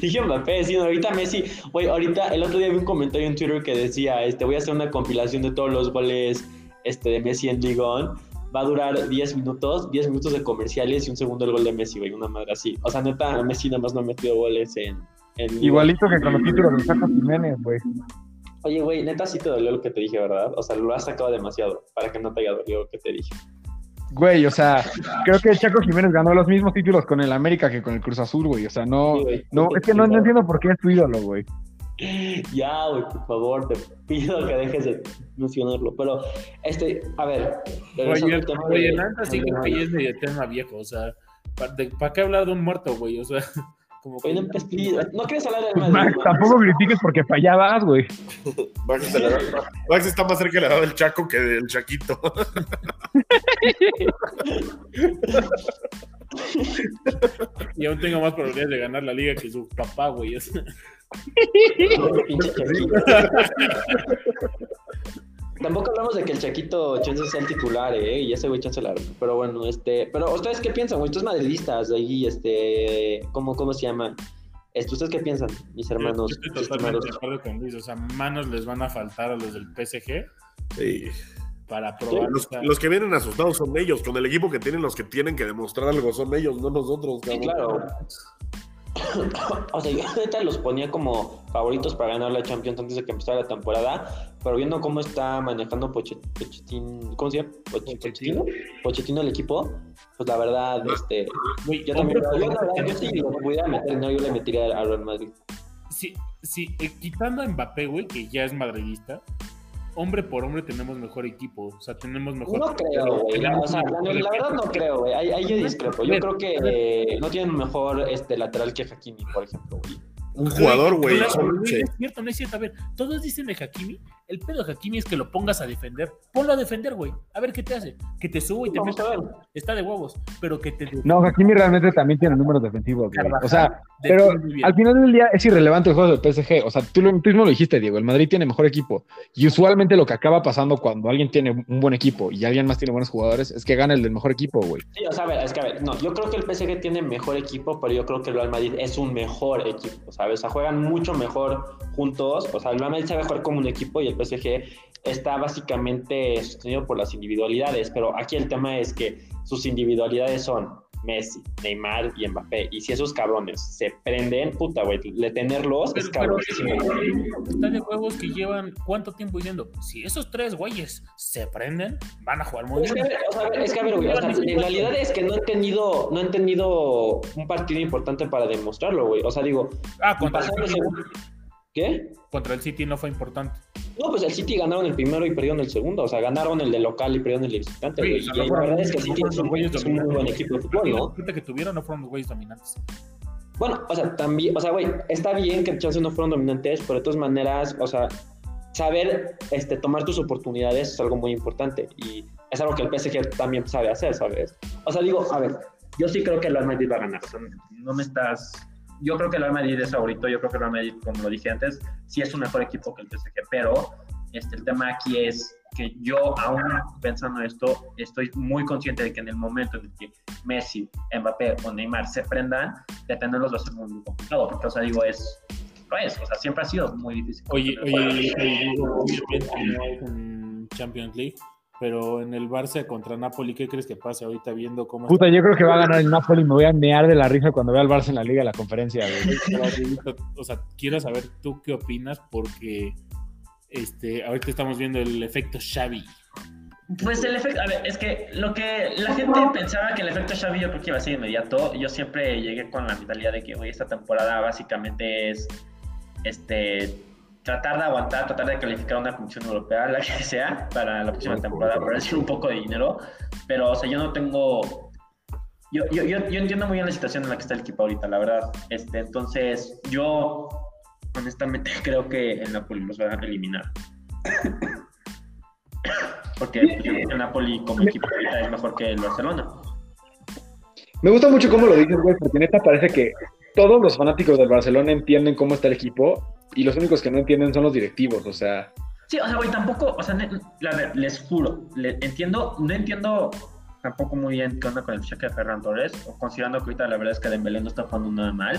Dije Mbappé, sí, ahorita Messi, güey, ahorita el otro día vi un comentario en Twitter que decía, este, voy a hacer una compilación de todos los goles este, de Messi en Ligón. Va a durar 10 minutos, 10 minutos de comerciales y un segundo el gol de Messi, güey, una madre así. O sea, neta, Messi nada más no ha metido goles en... Igualito que con los títulos de Chaco Jiménez, güey. Oye, güey, neta sí te dolió lo que te dije, ¿verdad? O sea, lo has sacado demasiado para que no te haya dolido lo que te dije. Güey, o sea, creo que Chaco Jiménez ganó los mismos títulos con el América que con el Cruz Azul, güey. O sea, no, no, es que no, entiendo por qué es tu ídolo, güey. Ya, güey, por favor, te pido que dejes de mencionarlo. Pero, este, a ver. Oye, el tema oye, sí que es medio tema viejo, o sea, ¿para qué hablar de un muerto, güey? O sea. Como que... no, no quieres hablar de Max, tampoco critiques porque fallabas, güey. <laughs> Max, Max, está más cerca de la edad del Chaco que del Chaquito. <laughs> y aún tengo más probabilidades de ganar la liga que su papá, güey. <laughs> Tampoco hablamos de que el Chaquito Chance sea el titular, ¿eh? Y ese güey Chance la Pero bueno, este. Pero, ¿ustedes qué piensan, güey? Ustedes madridistas, ahí, este. ¿Cómo, cómo se llama? Este, ¿Ustedes qué piensan, mis hermanos? estoy totalmente de acuerdo con Luis. O sea, manos les van a faltar a los del PSG. Sí. Para probar. Los, que vienen asustados son ellos. Con el equipo que tienen, los que tienen que demostrar algo son ellos, no nosotros, cabrón. Sí, claro. <coughs> o sea, yo ahorita los ponía como favoritos para ganar la Champions antes de que empezara la temporada, pero viendo cómo está manejando Pochettino, ¿cómo se llama? Pochettino, Pochettino el equipo, pues la verdad, este, yo también, yo, la verdad, yo sí lo pudiera meter, no, yo le metería a Real Madrid. Sí, sí, eh, quitando a Mbappé, güey, que ya es madridista, hombre por hombre tenemos mejor equipo. O sea, tenemos mejor. No creo, güey. o sea, la, verdad no creo, güey. Ahí, yo discrepo. Yo creo que eh, no tienen mejor este, lateral que Hakimi, por ejemplo, güey un jugador, güey. No, es cierto, no es cierto. A ver, todos dicen de Hakimi. El pedo de Hakimi es que lo pongas a defender. Ponlo a defender, güey. A ver qué te hace. Que te subo y te meta. Está de huevos. Pero que te. No, Hakimi realmente también tiene números defensivos, güey. O sea, pero al final del día es irrelevante el juego del PSG. O sea, tú, tú mismo lo dijiste, Diego. El Madrid tiene mejor equipo. Y usualmente lo que acaba pasando cuando alguien tiene un buen equipo y alguien más tiene buenos jugadores es que gana el del mejor equipo, güey. Sí, o sea, a ver, es que a ver, no, yo creo que el PSG tiene mejor equipo, pero yo creo que el Real Madrid es un mejor equipo. O sea, o sea, juegan mucho mejor juntos. O sea, el Real sabe jugar como un equipo y el PSG está básicamente sostenido por las individualidades. Pero aquí el tema es que sus individualidades son Messi, Neymar y Mbappé. Y si esos cabrones se prenden, puta, güey, tenerlos es cabrón. Está de juegos que llevan cuánto tiempo diciendo, si esos tres güeyes se prenden, van a jugar muy bien. Es que, a ver, güey, en realidad es que no he tenido, no he tenido un partido importante para demostrarlo, güey. O sea, digo, ah, contra el ¿Qué? Contra el City no fue importante. No, pues el City ganaron el primero y perdieron el segundo. O sea, ganaron el de local y perdieron el de visitante, y la verdad es que el City es un, muy buen equipo de fútbol, ¿no? que tuvieron no fueron los güeyes dominantes. Bueno, o sea, también, o sea, güey, está bien que Chelsea no fueron dominantes, pero de todas maneras, o sea, saber este, tomar tus oportunidades es algo muy importante y es algo que el PSG también sabe hacer, ¿sabes? O sea, digo, a ver, yo sí creo que el Real Madrid va a ganar. O sea, no me estás yo creo que el Real Madrid es favorito, yo creo que el Real Madrid, como lo dije antes, sí es un mejor equipo que el PSG, pero este, el tema aquí es que yo, aún pensando esto, estoy muy consciente de que en el momento en el que Messi, Mbappé o Neymar se prendan, detenerlos va a ser muy, complicado, porque, o sea, digo, es, no es, o sea, siempre ha sido muy difícil. Oye, oye, oye, oye, Champions League, pero en el Barça contra Napoli, ¿qué crees que pase ahorita viendo cómo... Puta, yo creo que va a ganar el Napoli, me voy a mear de la risa cuando vea al Barça en la Liga de la Conferencia. o sea, quiero saber tú qué opinas porque este, ahorita estamos viendo el efecto Xavi. Pues el efecto, a ver, es que lo que la gente pensaba que el efecto Xavi yo creo que iba a ser inmediato. Yo siempre llegué con la mentalidad de que, hoy esta temporada básicamente es este tratar de aguantar, tratar de calificar una comisión europea, la que sea, para la próxima temporada, por decir un poco de dinero. Pero, o sea, yo no tengo. Yo, yo, yo, yo entiendo muy bien la situación en la que está el equipo ahorita, la verdad. Este, entonces, yo honestamente <laughs> creo que el Napoli los va a eliminar. <coughs> Porque el Napoli como equipo ahorita es mejor que el Barcelona. Me gusta mucho cómo lo dices, güey, porque neta parece que todos los fanáticos del Barcelona entienden cómo está el equipo y los únicos que no entienden son los directivos, o sea. Sí, o sea, güey, tampoco, o sea, les juro, entiendo, no entiendo tampoco muy bien qué onda con el cheque de Ferran Torres, o considerando que ahorita la verdad es que Dembélé no está jugando nada mal.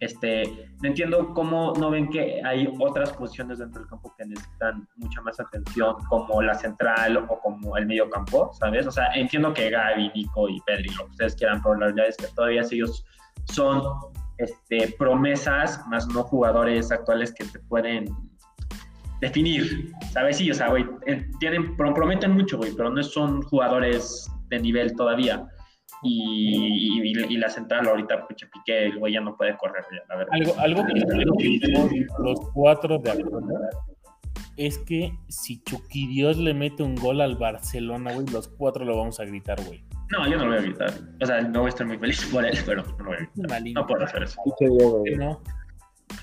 Este, no entiendo cómo no ven que hay otras posiciones dentro del campo que necesitan mucha más atención, como la central o como el medio campo, ¿sabes? O sea, entiendo que Gaby, Nico y Pedri, lo que ustedes quieran, pero la verdad es que todavía ellos son este, promesas, más no jugadores actuales que te pueden definir, ¿sabes? Sí, o sea, güey, tienen, prometen mucho, güey, pero no son jugadores de nivel todavía. Y, y, la central ahorita, pucha, Piqué, el güey ya no puede correr, la verdad. Algo, algo que los cuatro de acuerdo es que si Dios le mete un gol al Barcelona, güey, los cuatro lo vamos a gritar, güey. No, yo no lo voy a gritar. O sea, no voy a estar muy feliz <laughs> por él, pero no lo voy a gritar. No puedo hacer eso. No.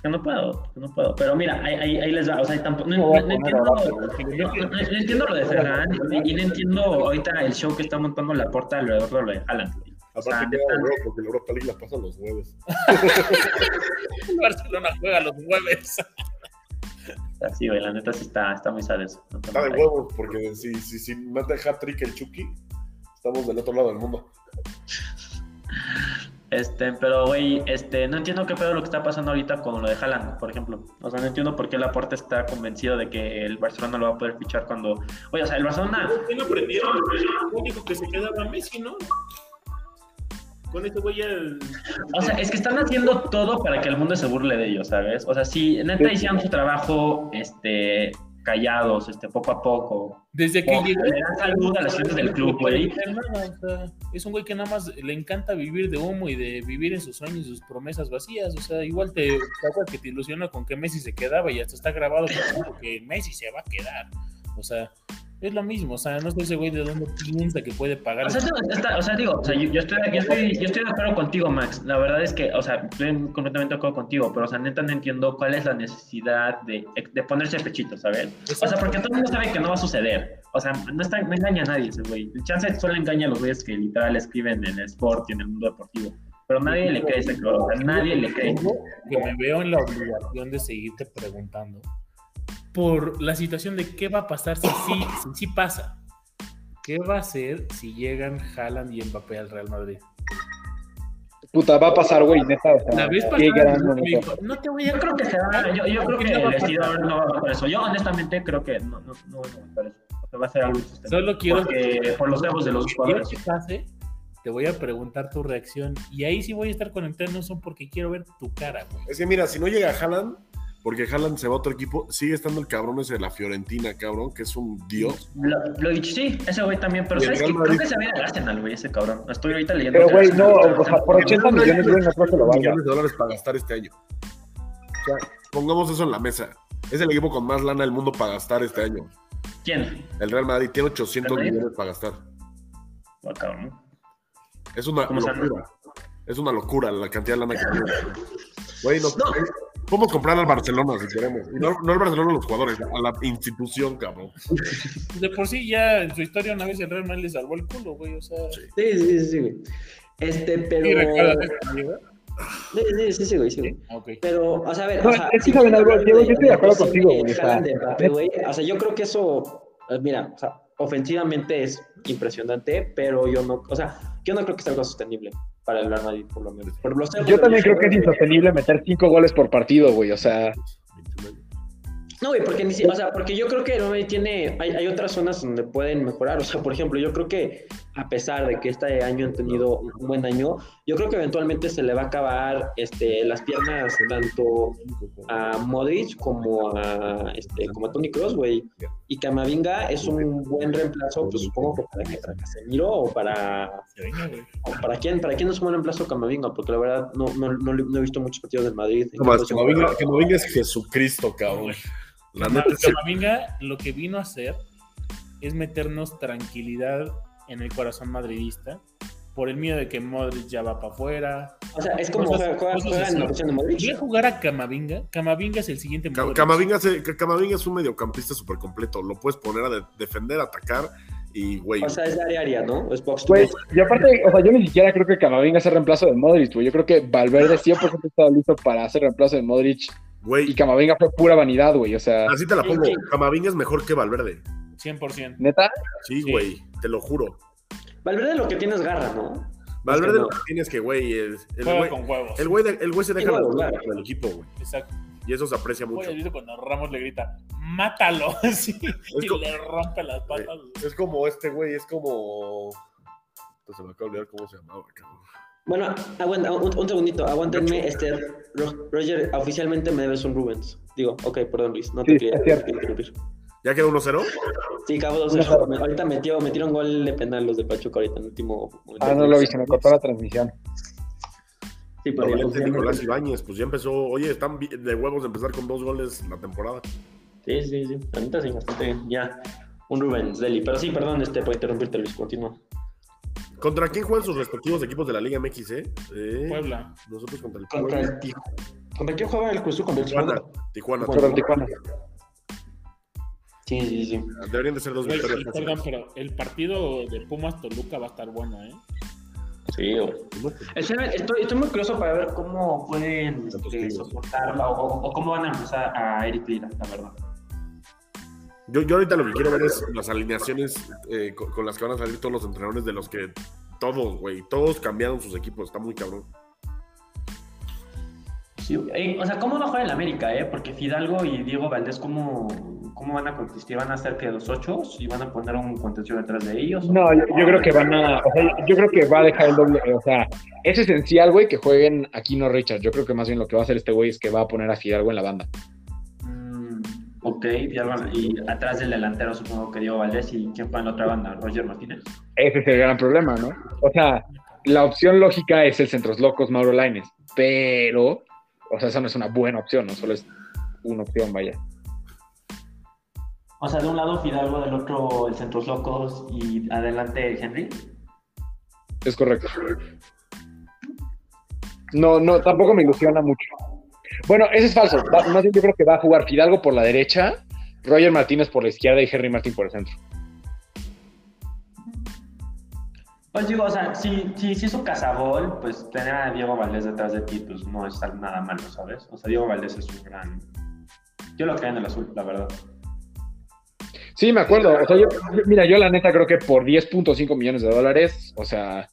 Que no puedo, que no puedo. Pero mira, ahí, ahí, ahí les va. O sea, tampoco. No, no, no entiendo, no, entiendo lo de Ferran y no entiendo ahorita el show que está montando la porta alrededor de lo de Haaland. Aparte queda sea, porque el Europa League la pasa los jueves. <laughs> Barcelona juega los jueves. Así, güey, la neta sí está, está muy sad eso. está de huevos, porque si, si, si mata hat-trick el Chucky, estamos del otro lado del mundo. Este, pero güey, este, no entiendo qué pedo lo que está pasando ahorita con lo de Haaland, por ejemplo. O sea, no entiendo por qué Laporte está convencido de que el Barcelona lo va a poder fichar cuando. Oye, o sea, el Barcelona. ¿Por qué no aprendieron? El único que se quedaba Messi, ¿no? Con este güey ya. O sea, es que están haciendo todo para que el mundo se burle de ellos, ¿sabes? O sea, si neta hicieron su trabajo, este, callados, este, poco a poco. Desde que llegó. Le dan salud a las gente del club, güey. es un güey que nada más le encanta vivir de humo y de vivir en sus sueños y sus promesas vacías. O sea, igual te, te que te ilusiona con que Messi se quedaba y hasta está grabado que Messi se va a quedar. O sea, es lo mismo, o sea, no sé ese güey de dónde piensa que puede pagar. O sea, o sea digo, o sea, yo, estoy, yo, estoy, yo estoy de acuerdo contigo, Max. La verdad es que, o sea, estoy completamente de acuerdo contigo, pero, o sea, neta no entiendo cuál es la necesidad de, de ponerse pechito, ¿sabes? O sea, porque todo el mundo sabe que no va a suceder. O sea, no, está, no engaña a nadie ese güey. El chance solo engaña a los güeyes que literal escriben en el sport y en el mundo deportivo. Pero nadie le cree ese o sea, nadie le cree. Que me veo en la obligación de seguirte preguntando por la situación de qué va a pasar si sí, si, pasa. ¿Qué va a hacer si llegan Haaland y Mbappé al Real Madrid? Puta, va a pasar, güey, neta. la vez pasada no te voy a... Yo creo que se va, yo, yo creo que el vestidor no va a eso. Yo honestamente creo que no, no, no va a aguantar eso. O sea, va a ser algo Solo quiero que por los egos de los jugadores. que pase, te voy a preguntar tu reacción. Y ahí sí voy a estar conectado, no son porque quiero ver tu cara, güey. Es que mira, si no llega Haaland, porque Haaland se va a otro equipo, sigue estando el cabrón ese de la Fiorentina, cabrón, que es un dios. Lo, lo sí, ese güey también, pero ¿sabes qué? Creo que se ve al Arsenal, güey, ese cabrón. Estoy ahorita leyendo. Pero, güey, no, o sea, por 80 millones, güey, no creo que lo valga. millones de dólares para gastar este año. O sea, pongamos eso en la mesa. Es el equipo con más lana del mundo para gastar este año. ¿Quién? El Real Madrid tiene 800 millones para gastar. Oh, cabrón. Es una locura. Es una locura la cantidad de lana que tiene. Güey, no, no. Podemos comprar al Barcelona si queremos. Y no, no al Barcelona a los jugadores, a la institución, cabrón. De por sí ya en su historia una vez el Real Madrid le salvó el culo, güey. O sea. Sí, sí, sí, güey. Este, pero. Sí, sí, sí, güey, sí, güey. Okay. Pero, o sea, a ver. o sea, es que saben algo, Diego, yo estoy de acuerdo contigo, güey. O sea, yo creo que eso, eh, mira, o sea, ofensivamente es impresionante, pero yo no, o sea, yo no creo que sea algo sostenible para el Real Madrid, por lo menos. Yo también creo que es insostenible meter cinco goles por partido, güey, o sea. No, güey, porque, o sea, porque yo creo que el tiene, hay, hay, otras zonas donde pueden mejorar. O sea, por ejemplo, yo creo que a pesar de que este año han tenido un buen año, yo creo que eventualmente se le va a acabar este, las piernas tanto a Modric como a, este, como a Tony Cross, güey. Y Camavinga es un buen reemplazo, pues supongo que para, para Casemiro o para... O para quién, ¿Para quién es un buen reemplazo Camavinga? Porque la verdad no, no, no, he visto muchos partidos del Madrid. Camavinga, Camavinga es Jesucristo, cabrón. La Camavinga lo que vino a hacer es meternos tranquilidad en el corazón madridista por el miedo de que Modric ya va para afuera. O sea, es como juega, en la posición de Modric. Voy a jugar a Camavinga. Camavinga es el siguiente Camavinga, es, un mediocampista súper completo. Lo puedes poner a defender, atacar y, güey. O sea, es área área, ¿no? Es box pues, Y aparte, o sea, yo ni siquiera creo que Camavinga sea reemplazo de Modric, güey. Yo creo que Valverde 100% estaba listo para hacer reemplazo de Modric y Camavinga fue pura vanidad, güey. O sea. Así te la pongo. Camavinga es mejor que Valverde. 100%. ¿Neta? Sí, güey. Te lo juro. Valverde lo que tiene es garra, ¿no? Valverde lo que tiene es que, güey. El, güey con huevos. El güey, el güey se deja la con el equipo, güey. Exacto. Y eso se aprecia mucho. Oye, cuando Ramos le grita, mátalo, <laughs> sí, y le rompe las patas. Es como este güey, es como. Se me acaba de olvidar cómo se llamaba, cabrón. Bueno, aguanta, un, segundito, aguántenme, este, Roger, oficialmente me debes un Rubens. Digo, ok, perdón Luis, no te quería interrumpir. ¿Ya quedó 1-0? Sí, acabó 2-0. Ahorita metió, metieron gol de penal los de Pachuca ahorita en el último momento. Ah, no lo vi, se me cortó la transmisión. Sí, pero no, ya Nicolás Ibáñez, pues ya empezó, oye, están de huevos de empezar con dos goles la temporada. Sí, sí, sí, ahorita sí, bastante bien, ya. Un Rubens, Deli, pero sí, perdón, este, por interrumpirte Luis, continúa. ¿Contra quién juegan sus respectivos equipos de la Liga MX, eh? eh Puebla. Nosotros contra el Puebla. Contra el Tijuana. ¿Contra quién juega el Cruz? Contra el Tijuana. Tijuana. Contra el Tijuana. Sí, sí, sí. Deberían de ser dos victorias. Perdón, pero el partido de Pumas Toluca va a estar bueno, ¿eh? Sí, estoy, estoy, muy curioso para ver cómo pueden este, soportarla o, o, cómo van a empezar a Eric Lira, la verdad. Yo, yo ahorita lo que quiero ver es las alineaciones eh, con, las que van a salir todos los entrenadores de los que todos, güey, todos cambiaron sus equipos, está muy cabrón. Sí, o sea, ¿cómo va a jugar el América, eh? Porque Fidalgo y Diego Valdés, ¿cómo, cómo van a contestar? ¿Van a hacer que los ocho y van a poner un contención detrás de ellos? No, yo, creo que van a, o sea, yo creo que va a dejar el doble, o sea, es esencial, güey, que jueguen aquí no Richard. Yo creo que más bien lo que va a hacer este güey es que va a poner a Fidalgo en la banda. Ok, y atrás del delantero supongo que Diego Valdés y ¿quién fue en la otra banda? Roger Martínez. Ese es el gran problema, ¿no? O sea, la opción lógica es el Centros Locos Mauro Laines, pero, o sea, esa no es una buena opción, no solo es una opción, vaya. O sea, de un lado Fidalgo, del otro el Centros Locos y adelante Henry. Es correcto. No, no, tampoco me ilusiona mucho. Bueno, eso es falso. más bien yo creo que va a jugar Fidalgo por la derecha, Roger Martínez por la izquierda y Henry Martín por el centro. Pues digo, o sea, si, si, si es un cazagol, pues tener a Diego Valdés detrás de ti, pues no es nada malo, ¿sabes? O sea, Diego Valdés es un gran... Yo lo creo en el azul, la verdad. Sí, me acuerdo. O sea, yo, mira, yo la neta creo que por 10.5 millones de dólares, o sea,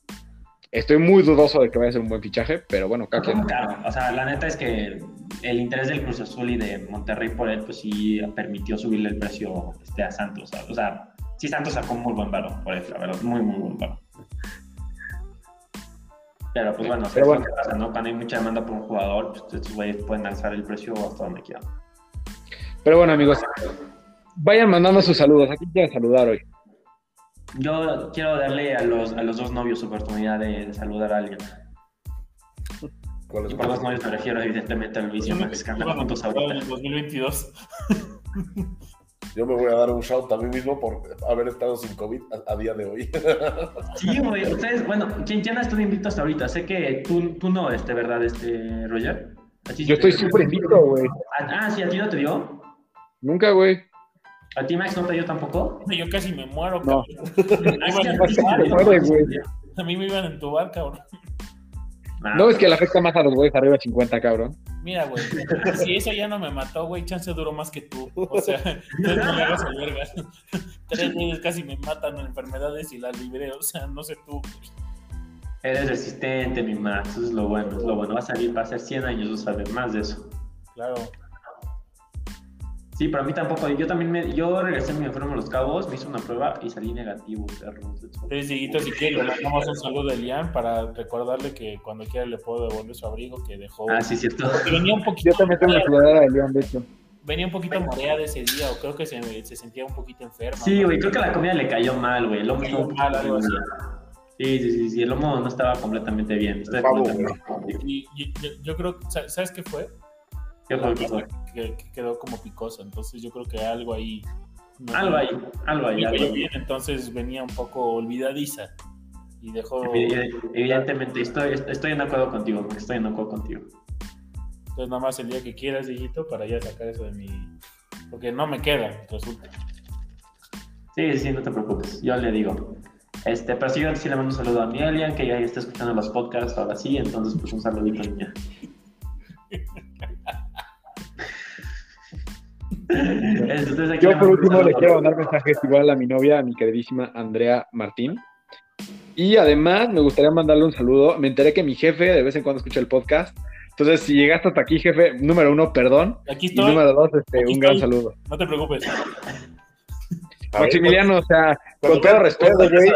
Estoy muy dudoso de que vaya a ser un buen fichaje, pero bueno, Claro, o sea, la neta es que el interés del Cruz Azul y de Monterrey por él, pues sí permitió subirle el precio este, a Santos. O sea, sí Santos sacó un muy buen valor por él, la verdad, muy, muy buen valor. Pero pues bueno, pero bueno. Pasa, ¿no? cuando hay mucha demanda por un jugador, pues estos güeyes pueden alzar el precio hasta donde quieran. Pero bueno, amigos, vayan mandando sus saludos. Aquí quieren saludar hoy? Yo quiero darle a los, a los dos novios oportunidad de, saludar a alguien. Y por dos novios me refiero evidentemente a Luis y a Max que juntos ahorita. En 2022. Yo me voy a dar un shout a mí mismo por haber estado sin COVID a, día de hoy. <laughs> Sí, güey. Ustedes, bueno, ¿quién, quién ha estado invito hasta ahorita? Sé que tú, tú no, este, ¿verdad, este, Roger? Yo estoy súper invito, güey. Ah, sí, ¿a ti no te dio? Nunca, güey. ¿A ti, Max, no te dio tampoco? Yo casi me muero, no. a mí me iban a entubar, cabrón. Ah, no, es que le afecta más a los güeyes arriba de 50, cabrón. Mira, güey, si eso ya no me mató, güey, chance duró más que tú. O sea, no me hagas verga. <laughs> Tres güeyes casi me matan en enfermedades y las libré, o sea, no sé tú. Eres resistente, mi Max, eso es lo bueno, es lo bueno. Va a salir, va a ser 100 años, vas a ver más de eso. Claro. Sí, para mí tampoco. Yo también me, yo regresé mi enfermo a los cabos, me hice una prueba y salí negativo, perro. Sí, Dieguito, si quiere, le mandamos un saludo a Elian para recordarle que cuando quiera le puedo devolver su abrigo que dejó. Ah, sí, cierto. Venía un poquito. Yo también tengo una sudadera de Elian, de hecho. Venía un poquito mareada ese día, o creo que se, se sentía un poquito enferma. Sí, güey, creo que la comida le cayó mal, güey. El lomo estuvo mal, algo así. Sí, sí, sí, sí, el lomo no estaba completamente bien. Estaba completamente y, y, yo, yo creo, ¿sabes qué fue? ¿Qué fue? Que, que, quedó como picosa, entonces yo creo que algo ahí. No, algo ahí, algo ahí. Algo bien, entonces venía un poco olvidadiza y dejó. Evidentemente, estoy, estoy en acuerdo contigo, estoy en acuerdo contigo. Entonces, nada más el día que quieras, hijito, para ya sacar eso de mi. Porque no me queda, resulta. Sí, sí, no te preocupes, yo le digo. Este, pero sí, yo sí le mando un saludo a mi Elian, que ya está escuchando los podcasts ahora sí, entonces, pues un saludito, niña. <laughs> Yo por último le quiero mandar mensajes igual a mi novia, a mi queridísima Andrea Martín. Y además me gustaría mandarle un saludo. Me enteré que mi jefe de vez en cuando escucha el podcast. Entonces, si llegaste hasta aquí, jefe, número uno, perdón. Aquí estoy. Y número dos, este, un gran saludo. No te preocupes. Maximiliano, o sea, con todo respeto, güey.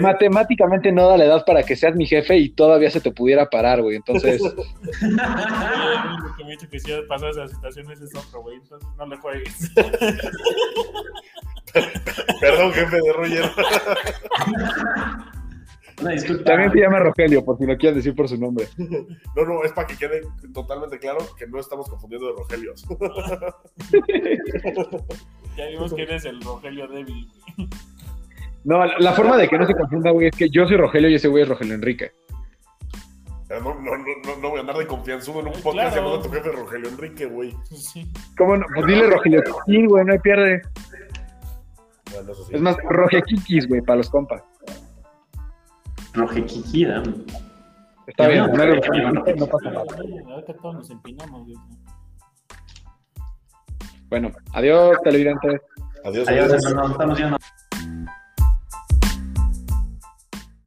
matemáticamente no da la edad para que seas mi jefe y todavía se te pudiera parar, güey. Entonces. Lo que me dicho que si esas situaciones es otro, güey. Entonces no le juegues. Perdón, jefe de Roger. También se llama Rogelio, por si lo quieres decir por su nombre. No, no, es para que quede totalmente claro que no estamos confundiendo de Rogelios. <laughs> Ya vimos que eres el Rogelio débil. No, la, forma de que no se confunda, güey, es que yo soy Rogelio y ese güey es Rogelio Enrique. No, no, no, no, voy a andar de confianza en un podcast claro. llamado a tu jefe Rogelio Enrique, güey. Sí. ¿Cómo no? Pues dile Rogelio Sí, güey, no hay pierde. Bueno, eso sí. Es más, Rogequiquis, güey, para los compas. Rogequiqui, Está bien, no pasa nada. Ahorita todos nos empinamos, güey. Bueno, adiós, televidentes. Adiós, adiós. adiós. Estamos yendo.